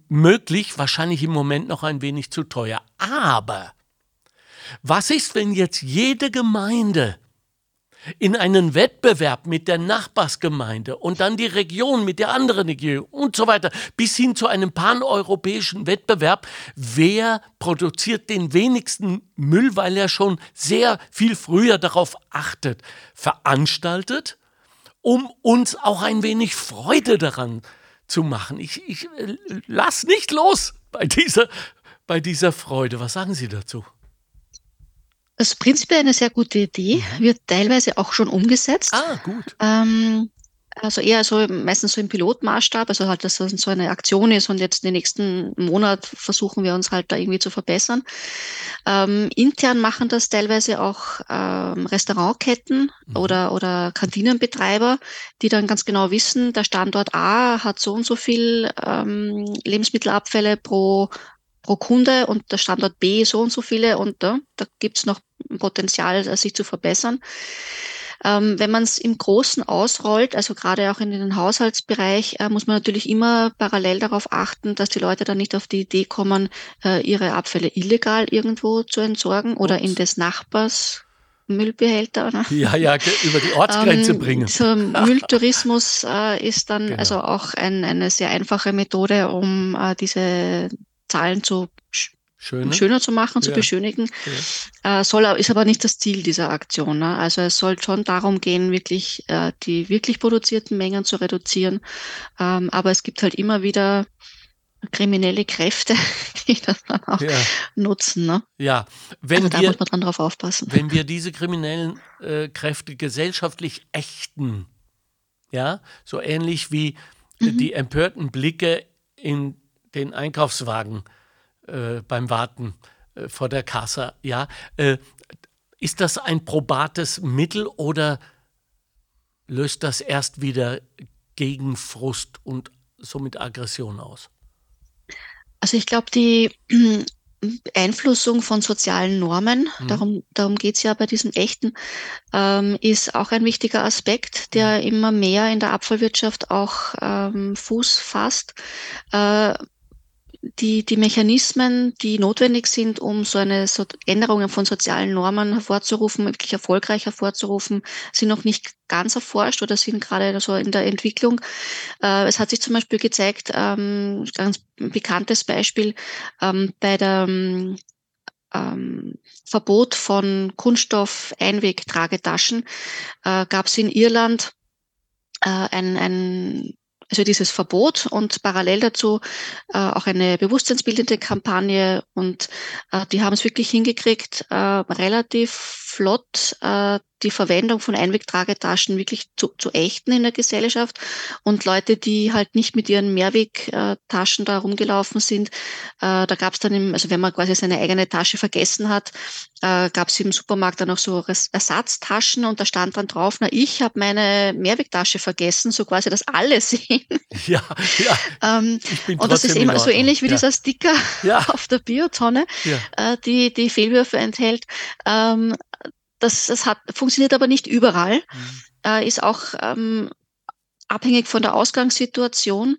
möglich, wahrscheinlich im Moment noch ein wenig zu teuer. Aber was ist, wenn jetzt jede Gemeinde in einen Wettbewerb mit der Nachbarsgemeinde und dann die Region mit der anderen Region und so weiter, bis hin zu einem paneuropäischen Wettbewerb, wer produziert den wenigsten Müll, weil er schon sehr viel früher darauf achtet, veranstaltet, um uns auch ein wenig Freude daran zu machen. Ich, ich äh, lass nicht los bei dieser, bei dieser Freude. Was sagen Sie dazu? Das ist prinzipiell eine sehr gute Idee, mhm. wird teilweise auch schon umgesetzt. Ah, gut. Ähm, also eher so meistens so im Pilotmaßstab, also halt, dass das so eine Aktion ist und jetzt den nächsten Monat versuchen wir uns halt da irgendwie zu verbessern. Ähm, intern machen das teilweise auch ähm, Restaurantketten mhm. oder, oder Kantinenbetreiber, die dann ganz genau wissen, der Standort A hat so und so viel ähm, Lebensmittelabfälle pro pro Kunde und der Standort B so und so viele und äh, da gibt's noch Potenzial, sich zu verbessern. Ähm, wenn man es im Großen ausrollt, also gerade auch in den Haushaltsbereich, äh, muss man natürlich immer parallel darauf achten, dass die Leute dann nicht auf die Idee kommen, äh, ihre Abfälle illegal irgendwo zu entsorgen oder in des Nachbars Müllbehälter. Oder? Ja, ja, über die Ortsgrenze ähm, bringen. So (laughs) Mülltourismus äh, ist dann genau. also auch ein, eine sehr einfache Methode, um äh, diese Zahlen zu Schöner. schöner zu machen, zu ja. beschönigen. Ja. Äh, soll, ist aber nicht das Ziel dieser Aktion. Ne? Also es soll schon darum gehen, wirklich äh, die wirklich produzierten Mengen zu reduzieren. Ähm, aber es gibt halt immer wieder kriminelle Kräfte, (laughs) die das dann auch ja. nutzen. Ne? Ja, wenn also da wir, muss man dann drauf aufpassen. Wenn wir diese kriminellen äh, Kräfte gesellschaftlich ächten, ja, so ähnlich wie mhm. die empörten Blicke in den Einkaufswagen äh, beim Warten äh, vor der Kasse. Ja, äh, ist das ein probates Mittel oder löst das erst wieder Gegenfrust und somit Aggression aus? Also ich glaube, die (clears throat) Beeinflussung von sozialen Normen, mhm. darum, darum geht es ja bei diesen echten, ähm, ist auch ein wichtiger Aspekt, der mhm. immer mehr in der Abfallwirtschaft auch ähm, Fuß fasst. Äh, die, die Mechanismen, die notwendig sind, um so eine so Änderungen von sozialen Normen hervorzurufen, wirklich erfolgreich hervorzurufen, sind noch nicht ganz erforscht oder sind gerade so in der Entwicklung. Äh, es hat sich zum Beispiel gezeigt, ähm, ganz bekanntes Beispiel ähm, bei der ähm, Verbot von Kunststoff-Einwegtragetaschen äh, gab es in Irland äh, ein, ein also dieses Verbot und parallel dazu äh, auch eine bewusstseinsbildende Kampagne und äh, die haben es wirklich hingekriegt, äh, relativ flott äh, die Verwendung von Einwegtragetaschen wirklich zu, zu ächten in der Gesellschaft. Und Leute, die halt nicht mit ihren Mehrwegtaschen da rumgelaufen sind, äh, da gab es dann, im, also wenn man quasi seine eigene Tasche vergessen hat, äh, gab es im Supermarkt dann auch so Ersatztaschen und da stand dann drauf, na, ich habe meine Mehrwegtasche vergessen, so quasi, dass alle (laughs) sehen. Ja, ja. ähm, und das ist eben so ähnlich wie ja. dieser Sticker ja. (laughs) auf der Biotonne, ja. äh, die die Fehlwürfe enthält. Ähm, das, das hat, funktioniert aber nicht überall. Mhm. äh, ist auch ähm, abhängig von der Ausgangssituation,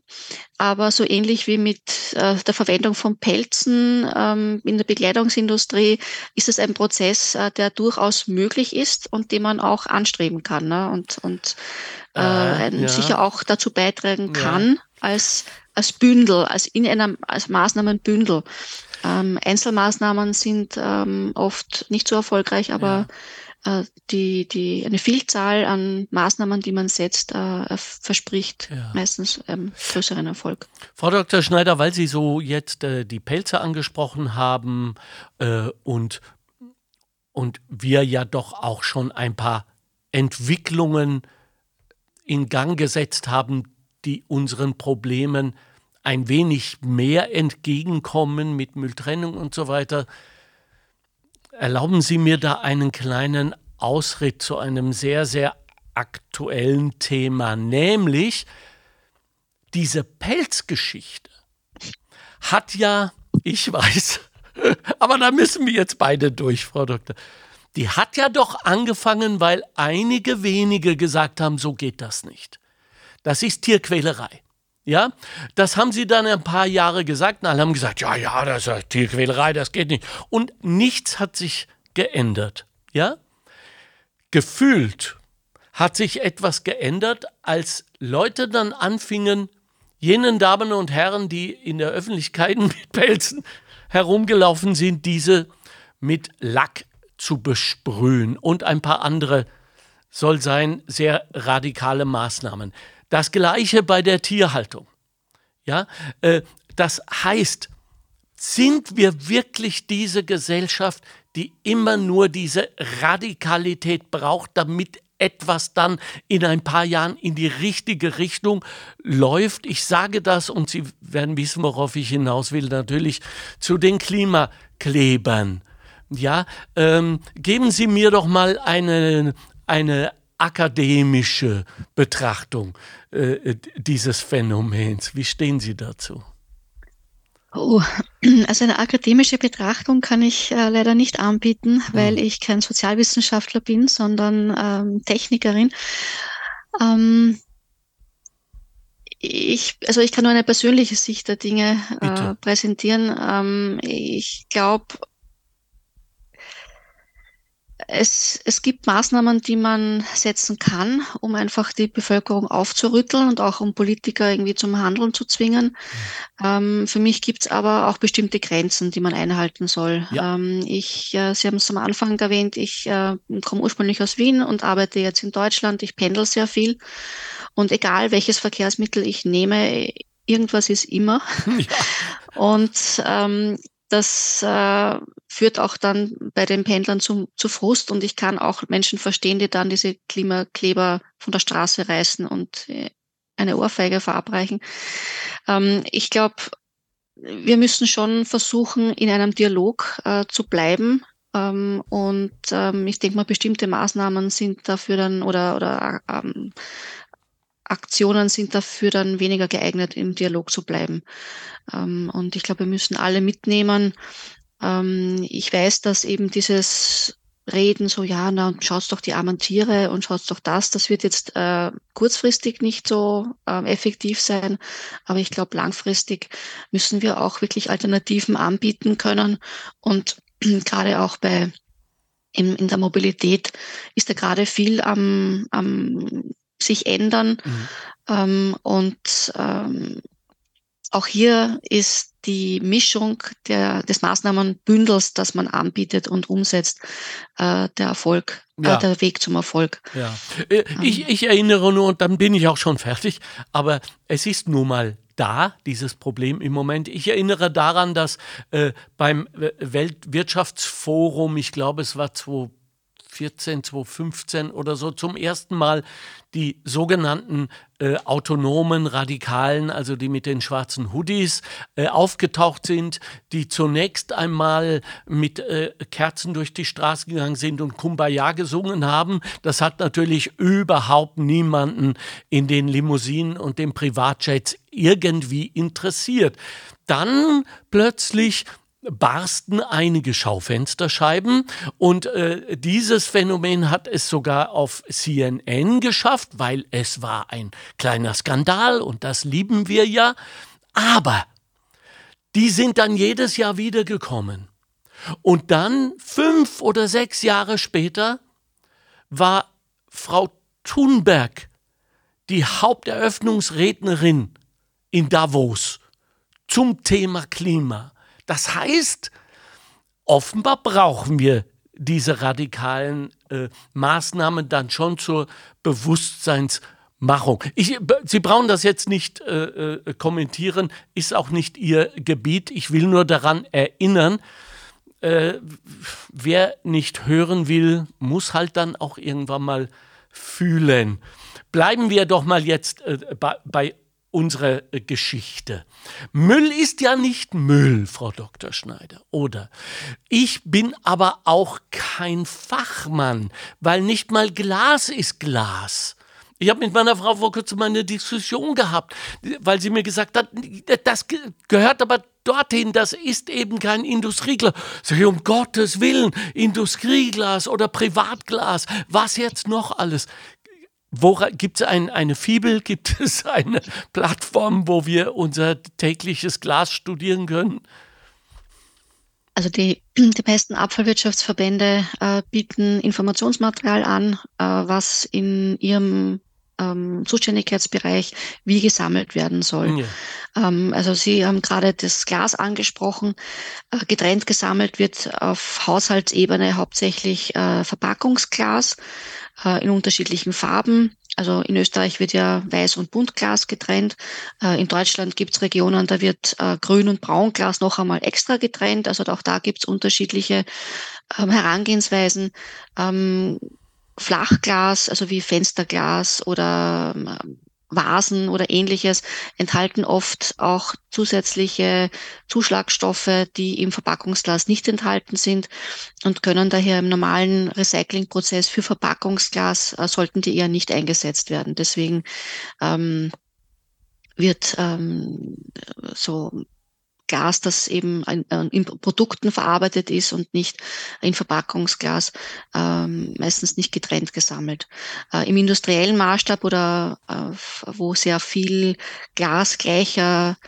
aber so ähnlich wie mit äh, der Verwendung von Pelzen ähm, in der Bekleidungsindustrie ist es ein Prozess, äh, der durchaus möglich ist und den man auch anstreben kann ne? und, und äh, äh ja. sicher auch dazu beitragen kann ja. als, als Bündel, als in einem als Maßnahmenbündel. Ähm, Einzelmaßnahmen sind ähm, oft nicht so erfolgreich, aber ja äh, die, die, eine Vielzahl an Maßnahmen, die man setzt, äh, verspricht ja. meistens ähm, größeren Erfolg. Frau Dr. Schneider, weil Sie so jetzt äh, die Pelze angesprochen haben äh, und, und wir ja doch auch schon ein paar Entwicklungen in Gang gesetzt haben, die unseren Problemen ein wenig mehr entgegenkommen mit Mülltrennung und so weiter. Erlauben Sie mir da einen kleinen Ausritt zu einem sehr, sehr aktuellen Thema, nämlich diese Pelzgeschichte hat ja, ich weiß, (laughs) aber da müssen wir jetzt beide durch, Frau Doktor. Die hat ja doch angefangen, weil einige wenige gesagt haben, so geht das nicht. Das ist Tierquälerei. Ja, das haben sie dann ein paar Jahre gesagt und alle haben gesagt, ja, ja, das ist Tierquälerei, das geht nicht. Und nichts hat sich geändert. Ja, gefühlt hat sich etwas geändert, als Leute dann anfingen, jenen Damen und Herren, die in der Öffentlichkeit (laughs) mit Pelzen herumgelaufen sind, diese mit Lack zu besprühen und ein paar andere soll sein sehr radikale Maßnahmen. Das gleiche bei der Tierhaltung. Ja, äh, das heißt, sind wir wirklich diese Gesellschaft, die immer nur diese Radikalität braucht, damit etwas dann in ein paar Jahren in die richtige Richtung läuft. Ich sage das und Sie werden wissen, worauf ich hinaus will, natürlich zu den Klimaklebern. Ja, ähm, geben Sie mir doch mal eine, eine akademische Betrachtung äh, dieses Phänomens. Wie stehen Sie dazu? Oh, (clears throat) also eine akademische Betrachtung kann ich äh, leider nicht anbieten, mhm. weil ich kein Sozialwissenschaftler bin, sondern ähm, Technikerin. Ähm, ich, also ich kann nur eine persönliche Sicht der Dinge äh, präsentieren. Ähm, ich glaube, es, es gibt Maßnahmen, die man setzen kann, um einfach die Bevölkerung aufzurütteln und auch um Politiker irgendwie zum Handeln zu zwingen. Ähm, für mich gibt es aber auch bestimmte Grenzen, die man einhalten soll. Ja. Ähm, ich, äh, Sie haben es am Anfang erwähnt, ich äh, komme ursprünglich aus Wien und arbeite jetzt in Deutschland. Ich pendel sehr viel. Und egal welches Verkehrsmittel ich nehme, irgendwas ist immer. (laughs) Ja. Und ähm, das äh, führt auch dann bei den Pendlern zu, zu Frust und ich kann auch Menschen verstehen, die dann diese Klimakleber von der Straße reißen und äh, eine Ohrfeige verabreichen. Ähm, ich glaube, wir müssen schon versuchen, in einem Dialog äh, zu bleiben. Ähm, und ähm, ich denke mal, bestimmte Maßnahmen sind dafür dann oder, oder ähm, Aktionen sind dafür dann weniger geeignet, im Dialog zu bleiben. Ähm, und ich glaube, wir müssen alle mitnehmen. Ähm, ich weiß, dass eben dieses Reden so, ja, na, schaut's doch die armen Tiere und schaut's doch das, das wird jetzt äh, kurzfristig nicht so äh, effektiv sein. Aber ich glaube, langfristig müssen wir auch wirklich Alternativen anbieten können. Und (clears throat) gerade auch bei in, in der Mobilität ist da gerade viel am, am sich ändern. Mhm. Ähm, und ähm, auch hier ist die Mischung der, des Maßnahmenbündels, das man anbietet und umsetzt, äh, der Erfolg, äh, ja. äh, der Weg zum Erfolg. Ja. Äh, ich, ähm. ich erinnere nur, und dann bin ich auch schon fertig, aber es ist nun mal da, dieses Problem im Moment. Ich erinnere daran, dass äh, beim Weltwirtschaftsforum, ich glaube es war 2000, 2014, 2015 oder so zum ersten Mal die sogenannten äh, autonomen Radikalen, also die mit den schwarzen Hoodies äh, aufgetaucht sind, die zunächst einmal mit äh, Kerzen durch die Straße gegangen sind und Kumbaya gesungen haben. Das hat natürlich überhaupt niemanden in den Limousinen und den Privatjets irgendwie interessiert. Dann plötzlich barsten einige Schaufensterscheiben und äh, dieses Phänomen hat es sogar auf CNN geschafft, weil es war ein kleiner Skandal und das lieben wir ja. Aber die sind dann jedes Jahr wiedergekommen. Und dann, fünf oder sechs Jahre später, war Frau Thunberg die Haupteröffnungsrednerin in Davos zum Thema Klima. Das heißt, offenbar brauchen wir diese radikalen äh, Maßnahmen dann schon zur Bewusstseinsmachung. Ich, Sie brauchen das jetzt nicht äh, äh, kommentieren, ist auch nicht Ihr Gebiet. Ich will nur daran erinnern, äh, wer nicht hören will, muss halt dann auch irgendwann mal fühlen. Bleiben wir doch mal jetzt äh, bei, bei unserer äh, Geschichte. Müll ist ja nicht Müll, Frau Dr. Schneider, oder? Ich bin aber auch kein Fachmann, weil nicht mal Glas ist Glas. Ich habe mit meiner Frau vor kurzem eine Diskussion gehabt, weil sie mir gesagt hat, das gehört aber dorthin, das ist eben kein Industrieglas. Sag ich, um Gottes Willen, Industrieglas oder Privatglas, was jetzt noch alles? Gibt es ein, eine Fibel, (laughs) gibt es eine Plattform, wo wir unser tägliches Glas studieren können? Also die, (clears throat) die meisten Abfallwirtschaftsverbände äh, bieten Informationsmaterial an, äh, was in ihrem ähm, Zuständigkeitsbereich wie gesammelt werden soll. Ja. Ähm, also Sie haben gerade das Glas angesprochen. Äh, getrennt gesammelt wird auf Haushaltsebene hauptsächlich äh, Verpackungsglas in unterschiedlichen Farben. Also in Österreich wird ja Weiß- und Buntglas getrennt. Äh, in Deutschland gibt es Regionen, da wird äh, Grün- und Braunglas noch einmal extra getrennt. Also auch da gibt es unterschiedliche ähm, Herangehensweisen. Ähm, Flachglas, also wie Fensterglas oder ähm, Vasen oder ähnliches, enthalten oft auch zusätzliche Zuschlagstoffe, die im Verpackungsglas nicht enthalten sind und können daher im normalen Recyclingprozess für Verpackungsglas, äh, sollten die eher nicht eingesetzt werden. Deswegen ähm, wird ähm, so Glas, das eben in Produkten verarbeitet ist und nicht in Verpackungsglas, ähm, meistens nicht getrennt gesammelt. Äh, Im industriellen Maßstab oder äh, wo sehr viel Glas gleicher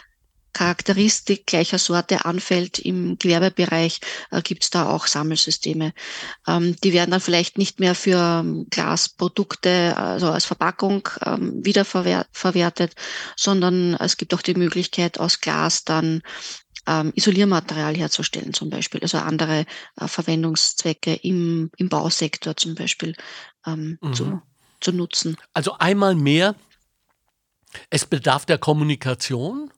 Charakteristik gleicher Sorte anfällt im Gewerbebereich, äh, gibt es da auch Sammelsysteme. Ähm, die werden dann vielleicht nicht mehr für ähm, Glasprodukte, also als Verpackung ähm, wiederverwertet, sondern es gibt auch die Möglichkeit, aus Glas dann ähm, Isoliermaterial herzustellen zum Beispiel, also andere äh, Verwendungszwecke im, im Bausektor zum Beispiel ähm, mhm. zu, zu nutzen. Also einmal mehr, es bedarf der Kommunikation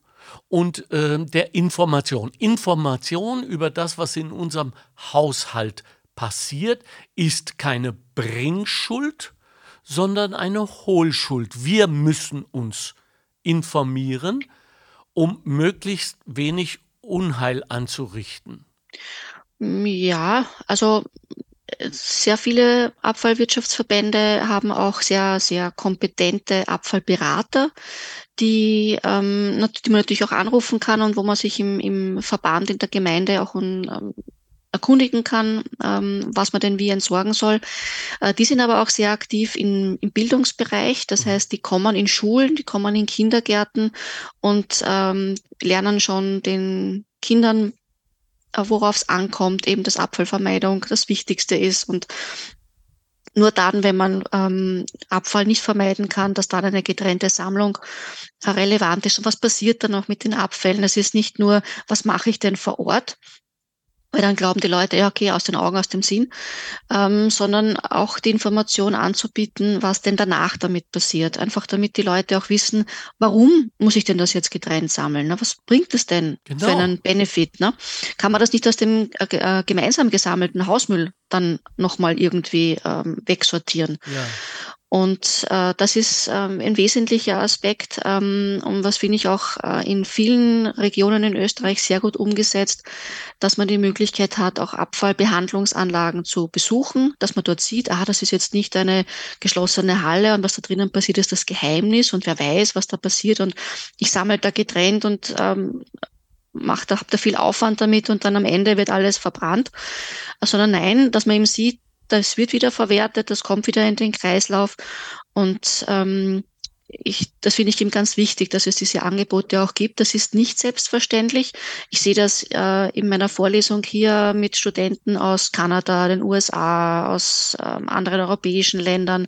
und äh, der Information. Information über das, was in unserem Haushalt passiert, ist keine Bringschuld, sondern eine Hohlschuld. Wir müssen uns informieren, um möglichst wenig Unheil anzurichten. Ja, also sehr viele Abfallwirtschaftsverbände haben auch sehr, sehr kompetente Abfallberater, die, ähm, die man natürlich auch anrufen kann und wo man sich im, im Verband, in der Gemeinde auch um, erkundigen kann, ähm, was man denn wie entsorgen soll. Äh, die sind aber auch sehr aktiv in, im Bildungsbereich. Das mhm. heißt, die kommen in Schulen, die kommen in Kindergärten und ähm, lernen schon den Kindern äh, worauf es ankommt, eben dass Abfallvermeidung das Wichtigste ist und nur dann, wenn man ähm, Abfall nicht vermeiden kann, dass dann eine getrennte Sammlung äh, relevant ist. Und was passiert dann auch mit den Abfällen? Es ist nicht nur, was mache ich denn vor Ort, weil dann glauben die Leute, ja, okay, aus den Augen, aus dem Sinn, ähm, sondern auch die Information anzubieten, was denn danach damit passiert. Einfach damit die Leute auch wissen, warum muss ich denn das jetzt getrennt sammeln? Ne? Was bringt es denn genau. für einen Benefit? Ne? Kann man das nicht aus dem äh, äh gemeinsam gesammelten Hausmüll dann nochmal irgendwie ähm, wegsortieren? Ja. Und äh, das ist ähm, ein wesentlicher Aspekt ähm, und was finde ich auch äh, in vielen Regionen in Österreich sehr gut umgesetzt, dass man die Möglichkeit hat, auch Abfallbehandlungsanlagen zu besuchen, dass man dort sieht, ah, das ist jetzt nicht eine geschlossene Halle und was da drinnen passiert, ist das Geheimnis und wer weiß, was da passiert. Und ich sammle da getrennt und ähm, macht, habt ihr viel Aufwand damit und dann am Ende wird alles verbrannt, sondern nein, dass man eben sieht, das wird wieder verwertet, das kommt wieder in den Kreislauf und ähm, ich, das finde ich eben ganz wichtig, dass es diese Angebote auch gibt. Das ist nicht selbstverständlich. Ich sehe das äh, in meiner Vorlesung hier mit Studenten aus Kanada, den USA, aus ähm, anderen europäischen Ländern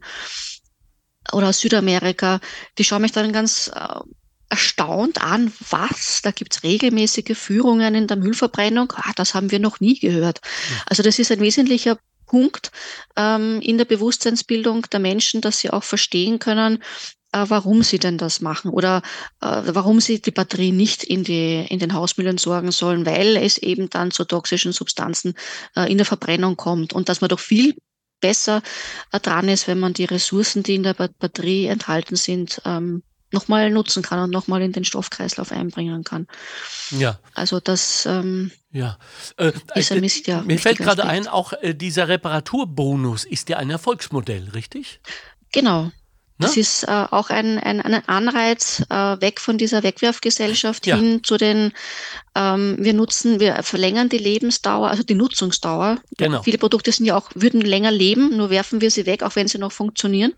oder aus Südamerika. Die schauen mich dann ganz äh, erstaunt an, was, da gibt's regelmäßige Führungen in der Müllverbrennung. Ah, das haben wir noch nie gehört. Also das ist ein wesentlicher Punkt ähm, in der Bewusstseinsbildung der Menschen, dass sie auch verstehen können, äh, warum sie denn das machen oder äh, warum sie die Batterie nicht in, die, in den Hausmüll entsorgen sollen, weil es eben dann zu toxischen Substanzen äh, in der Verbrennung kommt und dass man doch viel besser äh, dran ist, wenn man die Ressourcen, die in der Batterie enthalten sind, ähm, nochmal nutzen kann und nochmal in den Stoffkreislauf einbringen kann. Ja. Also das ähm, ja. Äh, ist ein Mist, ja, mir fällt gerade ein, auch äh, dieser Reparaturbonus ist ja ein Erfolgsmodell, richtig? Genau. Das ne? ist äh, auch ein, ein, ein Anreiz äh, weg von dieser Wegwerfgesellschaft ja. hin zu den, ähm, wir nutzen, wir verlängern die Lebensdauer, also die Nutzungsdauer. Genau. Viele Produkte sind ja auch, würden länger leben, nur werfen wir sie weg, auch wenn sie noch funktionieren.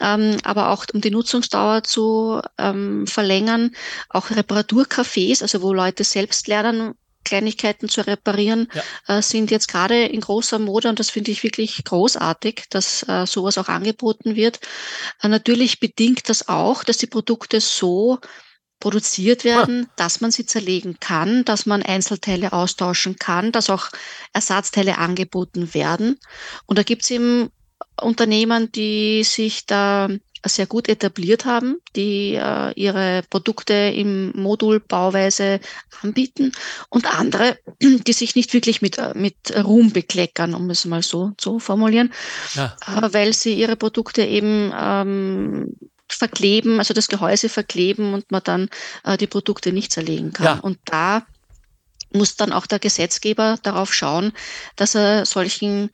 Ähm, aber auch um die Nutzungsdauer zu ähm, verlängern, auch Reparaturcafés, also wo Leute selbst lernen, Kleinigkeiten zu reparieren, ja. äh, sind jetzt gerade in großer Mode und das finde ich wirklich großartig, dass äh, sowas auch angeboten wird. Äh, natürlich bedingt das auch, dass die Produkte so produziert werden, dass man sie zerlegen kann, dass man Einzelteile austauschen kann, dass auch Ersatzteile angeboten werden. Und da gibt es eben Unternehmen, die sich da sehr gut etabliert haben, die äh, ihre Produkte im Modulbauweise anbieten und andere, (clears throat) die sich nicht wirklich mit, äh, mit Ruhm bekleckern, um es mal so zu formulieren, ja. äh, weil sie ihre Produkte eben ähm, verkleben, also das Gehäuse verkleben und man dann äh, die Produkte nicht zerlegen kann. Ja. Und da muss dann auch der Gesetzgeber darauf schauen, dass er solchen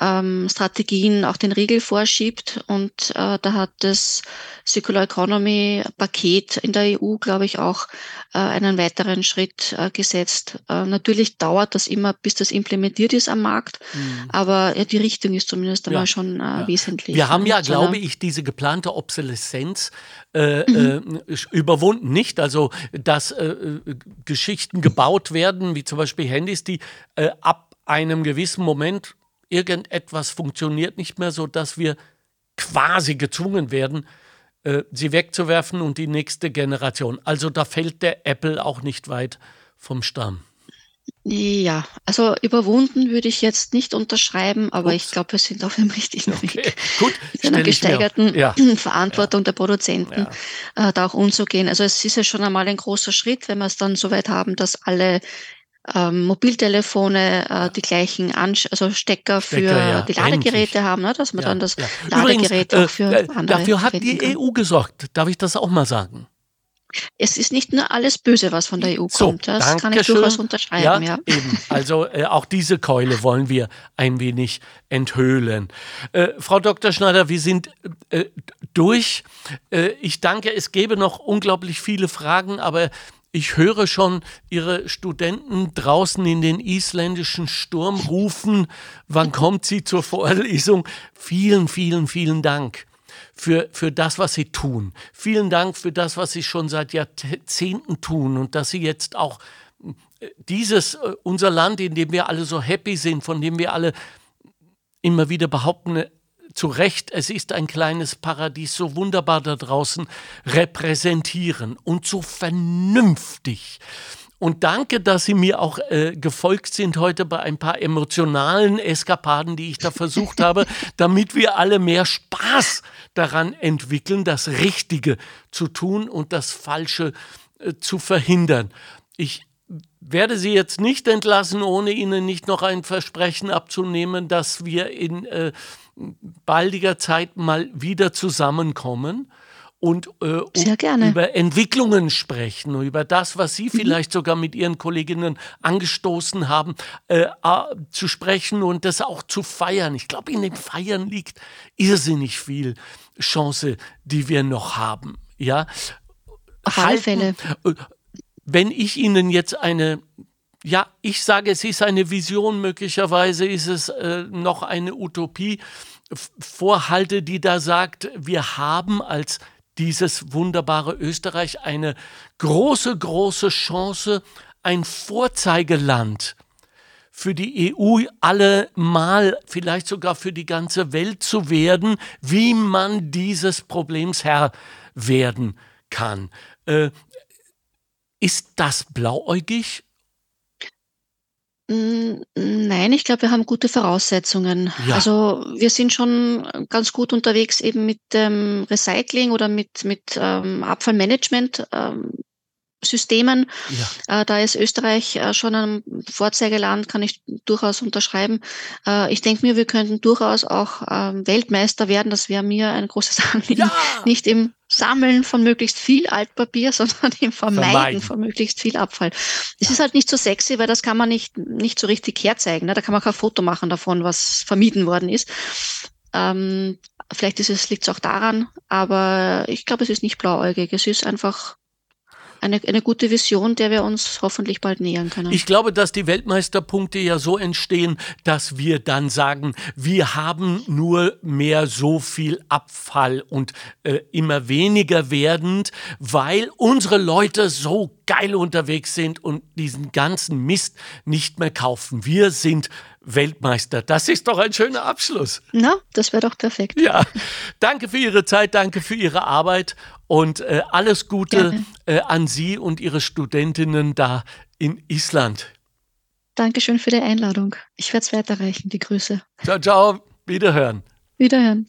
ähm, Strategien auch den Riegel vorschiebt. Und äh, da hat das Circular Economy Paket in der EU, glaube ich, auch äh, einen weiteren Schritt äh, gesetzt. Äh, natürlich dauert das immer, bis das implementiert ist am Markt, mhm. aber ja, die Richtung ist zumindest einmal ja. schon äh, ja. wesentlich. Wir haben ja, glaube ich, diese geplante Obsoleszenz äh, mhm. äh, überwunden. Nicht also, dass äh, Geschichten gebaut werden, wie zum Beispiel Handys, die äh, ab einem gewissen Moment irgendetwas funktioniert nicht mehr, sodass wir quasi gezwungen werden, äh, sie wegzuwerfen und die nächste Generation. Also da fällt der Apple auch nicht weit vom Stamm. Ja, also überwunden würde ich jetzt nicht unterschreiben, aber Ups. ich glaube, wir sind auf dem richtigen okay. Weg. Gut, (laughs) mit einer gesteigerten ja. (clears throat) Verantwortung ja. der Produzenten ja. äh, da auch umzugehen. Also es ist ja schon einmal ein großer Schritt, wenn wir es dann so weit haben, dass alle ähm, Mobiltelefone äh, die gleichen Ansch also Stecker, Stecker für ja, die Ladegeräte endlich. haben, ne? dass man ja, dann das ja. Ladegerät Übrigens, auch für äh, andere Dafür hat die kann. EU gesorgt. Darf ich das auch mal sagen? Es ist nicht nur alles Böse, was von der EU so, kommt. Das kann ich durchaus unterschreiben. Ja, ja. Eben. (laughs) Also äh, auch diese Keule wollen wir ein wenig enthüllen. Äh, Frau Dr. Schneider, wir sind äh, durch. Äh, ich danke, es gäbe noch unglaublich viele Fragen, aber ich höre schon Ihre Studenten draußen in den isländischen Sturm rufen, wann kommt sie zur Vorlesung? Vielen, vielen, vielen Dank für, für das, was Sie tun. Vielen Dank für das, was Sie schon seit Jahrzehnten tun und dass Sie jetzt auch äh, dieses, äh, unser Land, in dem wir alle so happy sind, von dem wir alle immer wieder behaupten, zu Recht, es ist ein kleines Paradies, so wunderbar da draußen repräsentieren und so vernünftig. Und danke, dass Sie mir auch äh, gefolgt sind heute bei ein paar emotionalen Eskapaden, die ich da versucht habe, (laughs) damit wir alle mehr Spaß daran entwickeln, das Richtige zu tun und das Falsche äh, zu verhindern. Ich werde Sie jetzt nicht entlassen, ohne Ihnen nicht noch ein Versprechen abzunehmen, dass wir in äh, baldiger Zeit mal wieder zusammenkommen und äh, um über Entwicklungen sprechen, über das, was Sie mhm. vielleicht sogar mit Ihren Kolleginnen angestoßen haben, äh, zu sprechen und das auch zu feiern. Ich glaube, in dem Feiern liegt irrsinnig viel Chance, die wir noch haben. Ja, auf alle Fälle. Äh, wenn ich Ihnen jetzt eine, ja, ich sage, es ist eine Vision, möglicherweise ist es äh, noch eine Utopie, vorhalte, die da sagt, wir haben als dieses wunderbare Österreich eine große, große Chance, ein Vorzeigeland für die EU allemal, vielleicht sogar für die ganze Welt zu werden, wie man dieses Problems Herr werden kann. Äh, ist das blauäugig? Mm, nein, ich glaube, wir haben gute Voraussetzungen. Ja. Also wir sind schon ganz gut unterwegs eben mit dem Recycling oder mit, mit ähm, Abfallmanagement. Ähm, Systemen. Ja. Äh, da ist Österreich äh, schon ein Vorzeigeland, kann ich durchaus unterschreiben. Äh, ich denke mir, wir könnten durchaus auch ähm, Weltmeister werden. Das wäre mir ein großes (laughs) Anliegen. Ja. Nicht im Sammeln von möglichst viel Altpapier, sondern im Vermeiden, Vermeiden. von möglichst viel Abfall. Es ist halt nicht so sexy, weil das kann man nicht, nicht so richtig herzeigen. Ne? Da kann man kein Foto machen davon, was vermieden worden ist. Ähm, vielleicht ist es, liegt es auch daran, aber ich glaube, es ist nicht blauäugig. Es ist einfach eine, eine gute Vision, der wir uns hoffentlich bald nähern können. Ich glaube, dass die Weltmeisterpunkte ja so entstehen, dass wir dann sagen, wir haben nur mehr so viel Abfall und äh, immer weniger werdend, weil unsere Leute so geil unterwegs sind und diesen ganzen Mist nicht mehr kaufen. Wir sind Weltmeister. Das ist doch ein schöner Abschluss. Na, das wäre doch perfekt. Ja, danke für Ihre Zeit, danke für Ihre Arbeit und äh, alles Gute äh, an Sie und Ihre Studentinnen da in Island. Dankeschön für die Einladung. Ich werde es weiterreichen, die Grüße. Ciao, ciao, wiederhören. Wiederhören.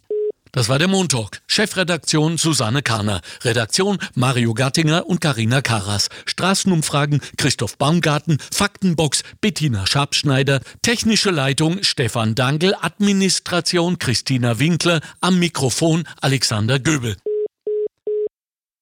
Das war der Montalk. Chefredaktion Susanne Kahner. Redaktion Mario Gattinger und Karina Karas. Straßenumfragen Christoph Baumgarten. Faktenbox Bettina Schabschneider. Technische Leitung Stefan Dangl. Administration Christina Winkler. Am Mikrofon Alexander Göbel.